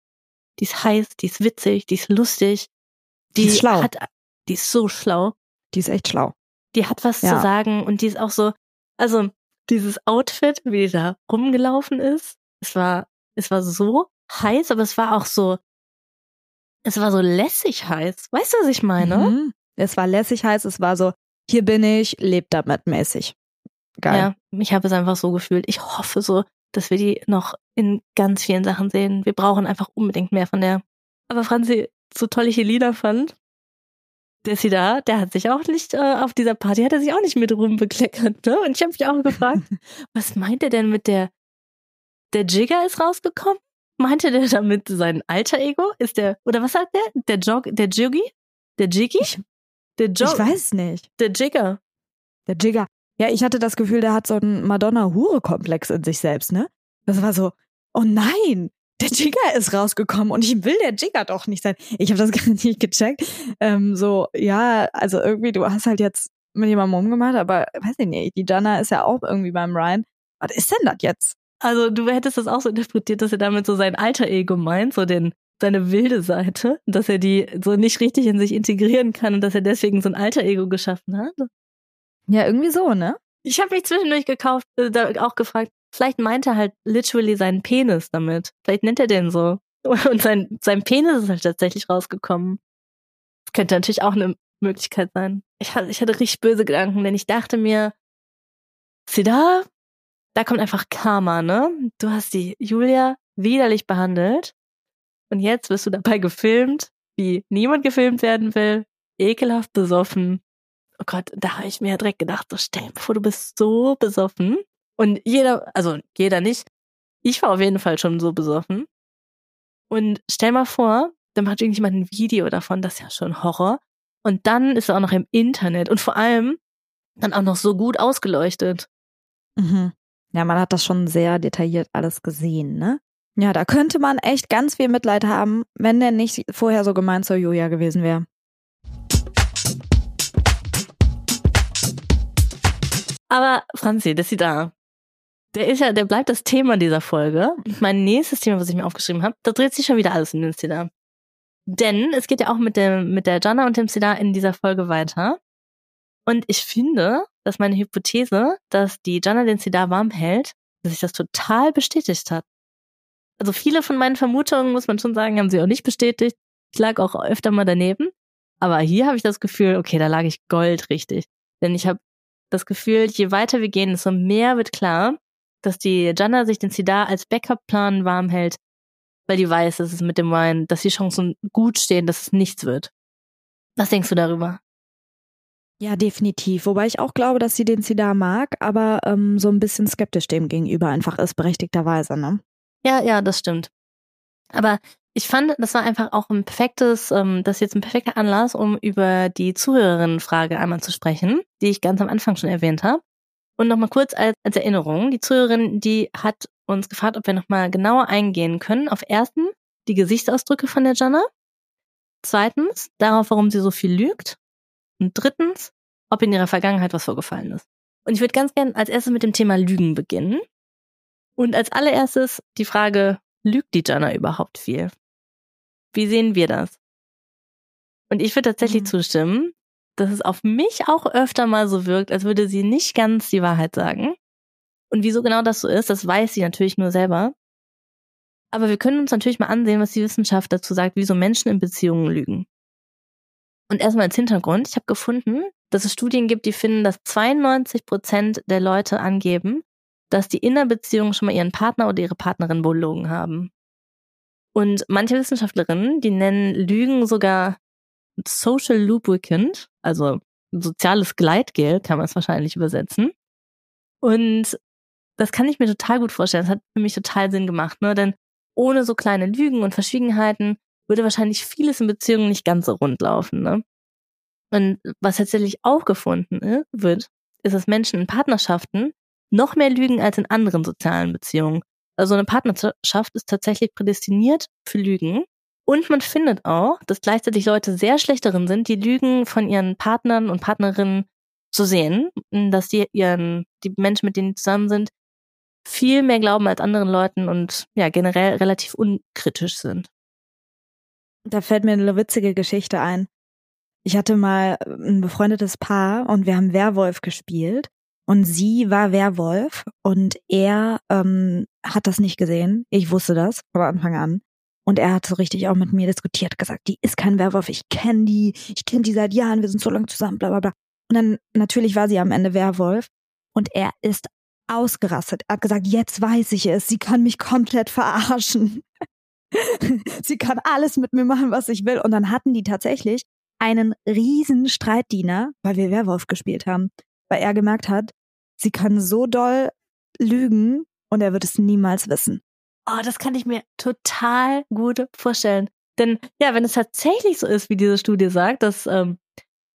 Die ist heiß, die ist witzig, die ist lustig. Die ist schlau. Hat, die ist so schlau. Die ist echt schlau. Die hat was Ja. zu sagen und die ist auch so, also dieses Outfit, wie die da rumgelaufen ist, es war, es war so heiß, aber es war auch so, es war so lässig heiß. Weißt du, was ich meine? Mhm. Es war lässig heiß, es war so, hier bin ich, lebt damit mäßig. Geil. Ja, ich habe es einfach so gefühlt. Ich hoffe so, dass wir die noch in ganz vielen Sachen sehen. Wir brauchen einfach unbedingt mehr von der. Aber Franzi, so toll ich Lieder fand, der ist sie da, der hat sich auch nicht, äh, auf dieser Party hat er sich auch nicht mit rumbekleckert, ne? Und ich habe mich auch gefragt, was meint er denn mit der, der Jigger ist rausgekommen? Meinte der damit sein alter Ego? Ist der, oder was sagt der? Der Jog, der Jiggy? Der Jiggy? Ich- der Jog, Ich weiß nicht. der Jigger. Der Jigger. Ja, ich hatte das Gefühl, der hat so einen Madonna-Hure-Komplex in sich selbst, ne? Das war so, oh nein, der Jigger ist rausgekommen und ich will der Jigger doch nicht sein. Ich habe das gar nicht gecheckt. Ähm, so, ja, also irgendwie, du hast halt jetzt mit jemandem rumgemacht, aber weiß ich nicht, die Jana ist ja auch irgendwie beim Ryan. Was ist denn das jetzt? Also du hättest das auch so interpretiert, dass er damit so sein alter Ego meint, so den seine wilde Seite, dass er die so nicht richtig in sich integrieren kann und dass er deswegen so ein alter Ego geschaffen hat. Ja, irgendwie so, ne? Ich habe mich zwischendurch gekauft, äh, da auch gefragt, vielleicht meint er halt literally seinen Penis damit. Vielleicht nennt er den so. Und sein, sein Penis ist halt tatsächlich rausgekommen. Das könnte natürlich auch eine Möglichkeit sein. Ich hatte, ich hatte richtig böse Gedanken, denn ich dachte mir, sieh da, da kommt einfach Karma, ne? Du hast die Julia widerlich behandelt und jetzt wirst du dabei gefilmt, wie niemand gefilmt werden will, ekelhaft besoffen. Oh Gott, da habe ich mir ja direkt gedacht, so stell dir vor, du bist so besoffen und jeder, also jeder nicht, ich war auf jeden Fall schon so besoffen und stell mal vor, dann macht irgendjemand ein Video davon, das ist ja schon Horror und dann ist er auch noch im Internet und vor allem dann auch noch so gut ausgeleuchtet. Mhm. Ja, man hat das schon sehr detailliert alles gesehen, ne? Ja, da könnte man echt ganz viel Mitleid haben, wenn der nicht vorher so gemein zur Julia gewesen wäre. Aber Franzi, das ist da. Der ist ja, der bleibt das Thema dieser Folge. Mein nächstes Thema, was ich mir aufgeschrieben habe, da dreht sich schon wieder alles um den Sidar. Denn es geht ja auch mit dem, mit der Jana und dem Sidar in dieser Folge weiter. Und ich finde, dass meine Hypothese, dass die Jana den Sidar warm hält, dass sich das total bestätigt hat. Also viele von meinen Vermutungen, muss man schon sagen, haben sie auch nicht bestätigt. Ich lag auch öfter mal daneben. Aber hier habe ich das Gefühl, okay, da lag ich goldrichtig. Denn ich habe das Gefühl, je weiter wir gehen, desto mehr wird klar, dass die Jana sich den Sidar als Backup-Plan warm hält, weil die weiß, dass es mit dem Wein, dass die Chancen gut stehen, dass es nichts wird. Was denkst du darüber? Ja, definitiv. Wobei ich auch glaube, dass sie den Sidar mag, aber ähm, so ein bisschen skeptisch dem gegenüber einfach ist, berechtigterweise, ne? Ja, ja, das stimmt. Aber ich fand, das war einfach auch ein perfektes, ähm, das ist jetzt ein perfekter Anlass, um über die Zuhörerinnenfrage einmal zu sprechen, die ich ganz am Anfang schon erwähnt habe. Und nochmal kurz als, als Erinnerung, die Zuhörerin, die hat uns gefragt, ob wir nochmal genauer eingehen können auf ersten die Gesichtsausdrücke von der Jana, zweitens darauf, warum sie so viel lügt und drittens, ob in ihrer Vergangenheit was vorgefallen ist. Und ich würde ganz gern als erstes mit dem Thema Lügen beginnen. Und als allererstes die Frage, lügt die Jana überhaupt viel? Wie sehen wir das? Und ich würde tatsächlich mhm. zustimmen, dass es auf mich auch öfter mal so wirkt, als würde sie nicht ganz die Wahrheit sagen. Und wieso genau das so ist, das weiß sie natürlich nur selber. Aber wir können uns natürlich mal ansehen, was die Wissenschaft dazu sagt, wieso Menschen in Beziehungen lügen. Und erstmal als Hintergrund, ich habe gefunden, dass es Studien gibt, die finden, dass 92 Prozent der Leute angeben, dass die in der Beziehung schon mal ihren Partner oder ihre Partnerin belogen haben. Und manche Wissenschaftlerinnen, die nennen Lügen sogar Social Lubricant, also soziales Gleitgel, kann man es wahrscheinlich übersetzen. Und das kann ich mir total gut vorstellen. Das hat für mich total Sinn gemacht, ne? Denn ohne so kleine Lügen und Verschwiegenheiten würde wahrscheinlich vieles in Beziehungen nicht ganz so rund laufen, ne? Und was tatsächlich auch gefunden wird, ist, dass Menschen in Partnerschaften noch mehr lügen als in anderen sozialen Beziehungen. Also eine Partnerschaft ist tatsächlich prädestiniert für Lügen. Und man findet auch, dass gleichzeitig Leute sehr schlecht darin sind, die Lügen von ihren Partnern und Partnerinnen zu sehen, dass die ihren, die Menschen, mit denen die zusammen sind, viel mehr glauben als anderen Leuten und ja, generell relativ unkritisch sind. Da fällt mir eine witzige Geschichte ein. Ich hatte mal ein befreundetes Paar und wir haben Werwolf gespielt und sie war Werwolf und er ähm, hat das nicht gesehen. Ich wusste das von Anfang an. Und er hat so richtig auch mit mir diskutiert, gesagt, die ist kein Werwolf, ich kenne die, ich kenne die seit Jahren, wir sind so lange zusammen, bla bla bla. Und dann natürlich war sie am Ende Werwolf und er ist ausgerastet. Er hat gesagt, jetzt weiß ich es, sie kann mich komplett verarschen. sie kann alles mit mir machen, was ich will. Und dann hatten die tatsächlich einen riesen Streitdiener, weil wir Werwolf gespielt haben, weil er gemerkt hat, sie kann so doll lügen und er wird es niemals wissen. Oh, das kann ich mir total gut vorstellen. Denn ja, wenn es tatsächlich so ist, wie diese Studie sagt, dass ähm,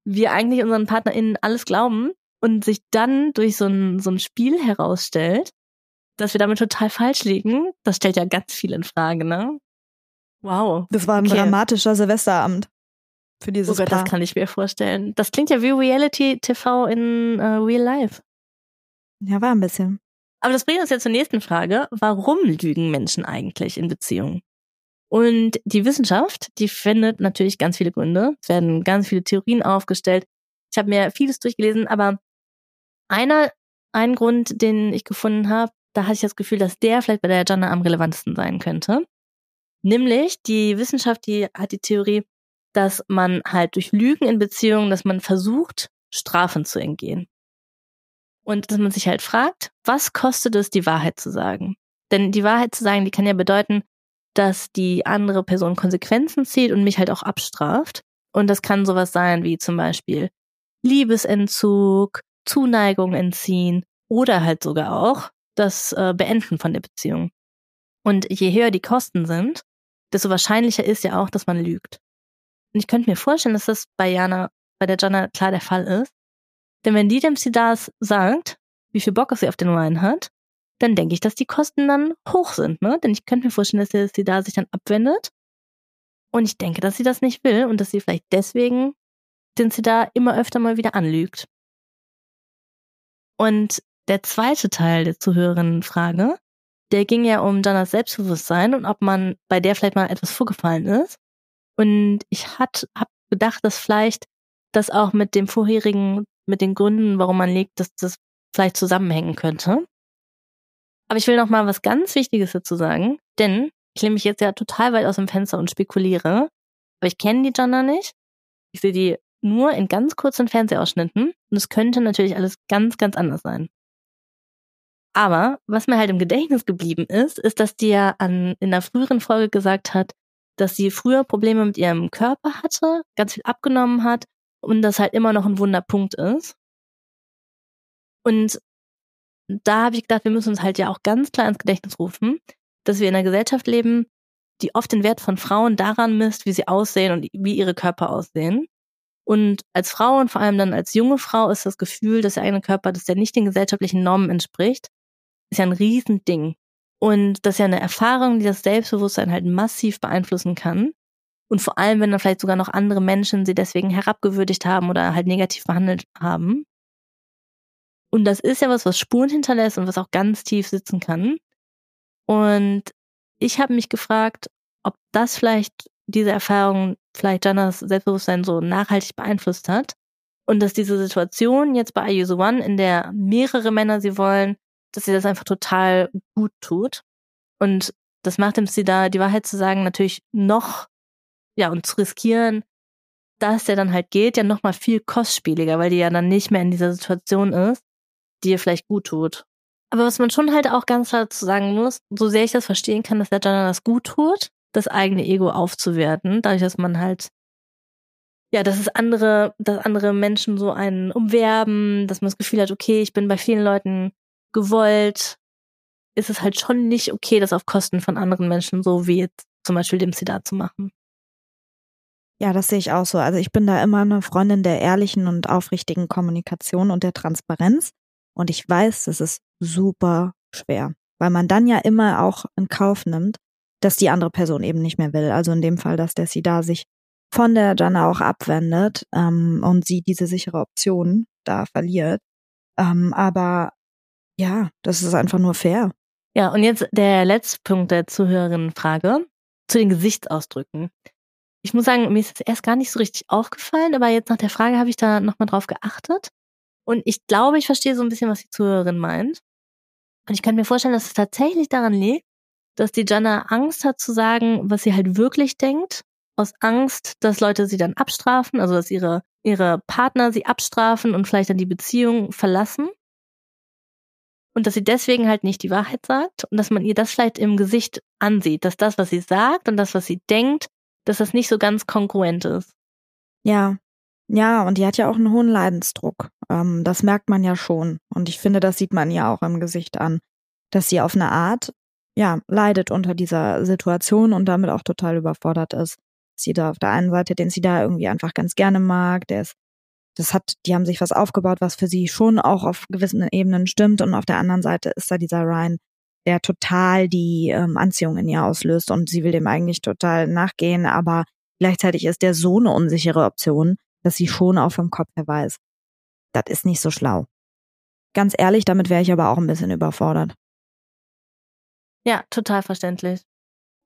wir eigentlich unseren PartnerInnen alles glauben und sich dann durch so ein, so ein Spiel herausstellt, dass wir damit total falsch liegen, das stellt ja ganz viel in Frage, ne? Wow. Das war ein okay. dramatischer Silvesterabend für dieses oh Gott, Paar. das kann ich mir vorstellen. Das klingt ja wie Reality TV in uh, Real Life. Ja, war ein bisschen. Aber das bringt uns ja zur nächsten Frage. Warum lügen Menschen eigentlich in Beziehungen? Und die Wissenschaft, die findet natürlich ganz viele Gründe. Es werden ganz viele Theorien aufgestellt. Ich habe mir vieles durchgelesen, aber einer, ein Grund, den ich gefunden habe, da hatte ich das Gefühl, dass der vielleicht bei der Jana am relevantesten sein könnte. Nämlich die Wissenschaft, die hat die Theorie, dass man halt durch Lügen in Beziehungen, dass man versucht, Strafen zu entgehen. Und dass man sich halt fragt, was kostet es, die Wahrheit zu sagen? Denn die Wahrheit zu sagen, die kann ja bedeuten, dass die andere Person Konsequenzen zieht und mich halt auch abstraft. Und das kann sowas sein wie zum Beispiel Liebesentzug, Zuneigung entziehen oder halt sogar auch das äh, Beenden von der Beziehung. Und je höher die Kosten sind, desto wahrscheinlicher ist ja auch, dass man lügt. Und ich könnte mir vorstellen, dass das bei Jana, bei der Jana klar der Fall ist. Denn wenn die dem Sidas sagt, wie viel Bock sie auf den Wein hat, dann denke ich, dass die Kosten dann hoch sind, ne? Denn ich könnte mir vorstellen, dass der Sidar sich dann abwendet. Und ich denke, dass sie das nicht will und dass sie vielleicht deswegen den Sidar immer öfter mal wieder anlügt. Und der zweite Teil der Zuhörerinnenfrage, der ging ja um Janas Selbstbewusstsein und ob man bei der vielleicht mal etwas vorgefallen ist. Und ich hat, hab gedacht, dass vielleicht das auch mit dem vorherigen, mit den Gründen, warum man liegt, dass das vielleicht zusammenhängen könnte. Aber ich will noch mal was ganz Wichtiges dazu sagen, denn ich lehne mich jetzt ja total weit aus dem Fenster und spekuliere. Aber ich kenne die Jana nicht. Ich sehe die nur in ganz kurzen Fernsehausschnitten und es könnte natürlich alles ganz, ganz anders sein. Aber was mir halt im Gedächtnis geblieben ist, ist, dass die ja an, in einer früheren Folge gesagt hat, dass sie früher Probleme mit ihrem Körper hatte, ganz viel abgenommen hat und das halt immer noch ein Wunderpunkt ist. Und da habe ich gedacht, wir müssen uns halt ja auch ganz klar ins Gedächtnis rufen, dass wir in einer Gesellschaft leben, die oft den Wert von Frauen daran misst, wie sie aussehen und wie ihre Körper aussehen. Und als Frau und vor allem dann als junge Frau ist das Gefühl, dass der eigene Körper, dass der nicht den gesellschaftlichen Normen entspricht, ist ja ein Riesending. Und das ist ja eine Erfahrung, die das Selbstbewusstsein halt massiv beeinflussen kann. Und vor allem, wenn dann vielleicht sogar noch andere Menschen sie deswegen herabgewürdigt haben oder halt negativ behandelt haben. Und das ist ja was, was Spuren hinterlässt und was auch ganz tief sitzen kann. Und ich habe mich gefragt, ob das vielleicht diese Erfahrung vielleicht Jannas Selbstbewusstsein so nachhaltig beeinflusst hat. Und dass diese Situation jetzt bei Use One, in der mehrere Männer sie wollen, dass sie das einfach total gut tut. Und das macht dem sie da die Wahrheit zu sagen, natürlich noch, ja, und zu riskieren, dass der dann halt geht, ja nochmal viel kostspieliger, weil die ja dann nicht mehr in dieser Situation ist, die ihr vielleicht gut tut. Aber was man schon halt auch ganz klar zu sagen muss, so sehr ich das verstehen kann, dass der Jonah das gut tut, das eigene Ego aufzuwerten, dadurch, dass man halt, ja, dass es andere, dass andere Menschen so einen umwerben, dass man das Gefühl hat, okay, ich bin bei vielen Leuten gewollt, ist es halt schon nicht okay, das auf Kosten von anderen Menschen, so wie jetzt zum Beispiel dem Sidat zu machen. Ja, das sehe ich auch so. Also ich bin da immer eine Freundin der ehrlichen und aufrichtigen Kommunikation und der Transparenz. Und ich weiß, das ist super schwer, weil man dann ja immer auch in Kauf nimmt, dass die andere Person eben nicht mehr will. Also in dem Fall, dass der Sida sich von der Jana auch abwendet ähm, und sie diese sichere Option da verliert. Ähm, aber ja, das ist einfach nur fair. Ja, und jetzt der letzte Punkt der Zuhörerinnenfrage zu den Gesichtsausdrücken ich muss sagen, mir ist das erst gar nicht so richtig aufgefallen, aber jetzt nach der Frage habe ich da nochmal drauf geachtet. Und ich glaube, ich verstehe so ein bisschen, was die Zuhörerin meint. Und ich kann mir vorstellen, dass es tatsächlich daran liegt, dass die Jana Angst hat zu sagen, was sie halt wirklich denkt, aus Angst, dass Leute sie dann abstrafen, also dass ihre, ihre Partner sie abstrafen und vielleicht dann die Beziehung verlassen. Und dass sie deswegen halt nicht die Wahrheit sagt und dass man ihr das vielleicht im Gesicht ansieht, dass das, was sie sagt und das, was sie denkt, dass das nicht so ganz kongruent ist. Ja, ja, und die hat ja auch einen hohen Leidensdruck. Ähm, das merkt man ja schon. Und ich finde, das sieht man ja auch im Gesicht an, dass sie auf eine Art, ja, leidet unter dieser Situation und damit auch total überfordert ist. Sie da auf der einen Seite, den sie da irgendwie einfach ganz gerne mag, der ist, das hat, die haben sich was aufgebaut, was für sie schon auch auf gewissen Ebenen stimmt. Und auf der anderen Seite ist da dieser Ryan, der total die ähm, Anziehung in ihr auslöst und sie will dem eigentlich total nachgehen, aber gleichzeitig ist der so eine unsichere Option, dass sie schon auch vom Kopf her weiß. Das ist nicht so schlau. Ganz ehrlich, damit wäre ich aber auch ein bisschen überfordert. Ja, total verständlich.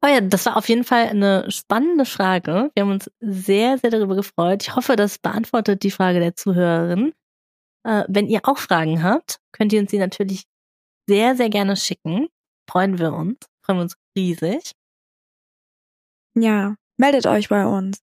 Oh ja, das war auf jeden Fall eine spannende Frage. Wir haben uns sehr, sehr darüber gefreut. Ich hoffe, das beantwortet die Frage der Zuhörerin. Äh, wenn ihr auch Fragen habt, könnt ihr uns die natürlich sehr, sehr gerne schicken. Freuen wir uns. Freuen wir uns riesig. Ja, meldet euch bei uns.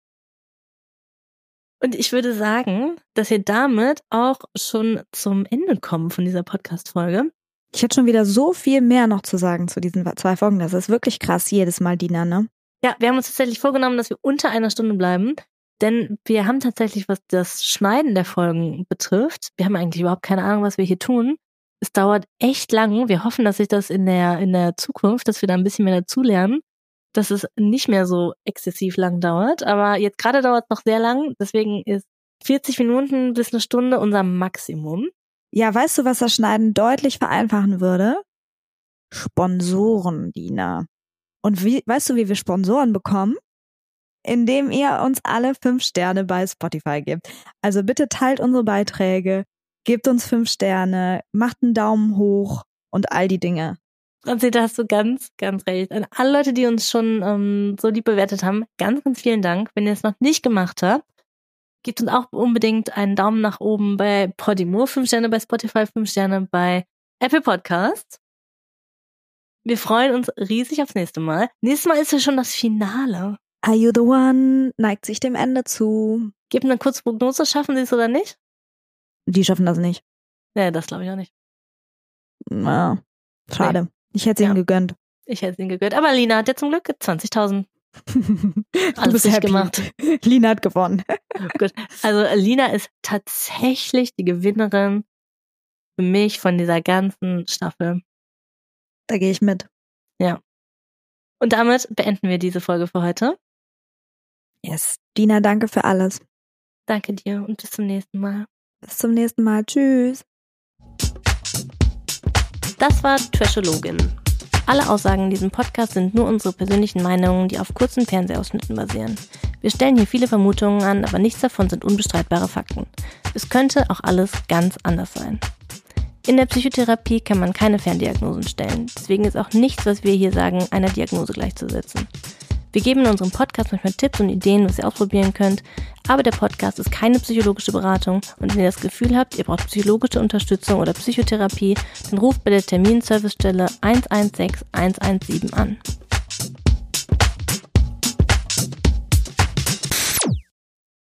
Und ich würde sagen, dass wir damit auch schon zum Ende kommen von dieser Podcast-Folge. Ich hätte schon wieder so viel mehr noch zu sagen zu diesen zwei Folgen. Das ist wirklich krass jedes Mal, Dina, ne? Ja, wir haben uns tatsächlich vorgenommen, dass wir unter einer Stunde bleiben. Denn wir haben tatsächlich, was das Schneiden der Folgen betrifft, wir haben eigentlich überhaupt keine Ahnung, was wir hier tun es dauert echt lang. Wir hoffen, dass sich das in der, in der Zukunft, dass wir da ein bisschen mehr dazulernen, dass es nicht mehr so exzessiv lang dauert. Aber jetzt gerade dauert es noch sehr lang. Deswegen ist 40 Minuten bis eine Stunde unser Maximum. Ja, weißt du, was das Schneiden deutlich vereinfachen würde? Sponsoren, Dina. Und wie, weißt du, wie wir Sponsoren bekommen? Indem ihr uns alle fünf Sterne bei Spotify gebt. Also bitte teilt unsere Beiträge, gebt uns fünf Sterne, macht einen Daumen hoch und all die Dinge. Franzi, da hast du ganz, ganz recht. An alle Leute, die uns schon ähm, so lieb bewertet haben, ganz, ganz vielen Dank. Wenn ihr es noch nicht gemacht habt, gebt uns auch unbedingt einen Daumen nach oben bei Podimo, fünf Sterne bei Spotify, fünf Sterne bei Apple Podcasts. Wir freuen uns riesig aufs nächste Mal. Nächstes Mal ist ja schon das Finale. Are you the one? Neigt sich dem Ende zu. Gib eine kurze Prognose, schaffen sie es oder nicht? Die schaffen das nicht. Nee, das glaube ich auch nicht. Na, schade. Nee. Ich hätte es ja. ihnen gegönnt. Ich hätte es ihnen gegönnt. Aber Lina hat ja zum Glück 20.000. Alles du gemacht. Lina hat gewonnen. Gut. Also Lina ist tatsächlich die Gewinnerin für mich von dieser ganzen Staffel. Da gehe ich mit. Ja. Und damit beenden wir diese Folge für heute. Yes. Dina, danke für alles. Danke dir und bis zum nächsten Mal. Bis zum nächsten Mal. Tschüss. Das war Trashologin. Alle Aussagen in diesem Podcast sind nur unsere persönlichen Meinungen, die auf kurzen Fernsehausschnitten basieren. Wir stellen hier viele Vermutungen an, aber nichts davon sind unbestreitbare Fakten. Es könnte auch alles ganz anders sein. In der Psychotherapie kann man keine Ferndiagnosen stellen. Deswegen ist auch nichts, was wir hier sagen, einer Diagnose gleichzusetzen. Wir geben in unserem Podcast manchmal Tipps und Ideen, was ihr ausprobieren könnt, aber der Podcast ist keine psychologische Beratung und wenn ihr das Gefühl habt, ihr braucht psychologische Unterstützung oder Psychotherapie, dann ruft bei der Terminservicestelle 116 117 an.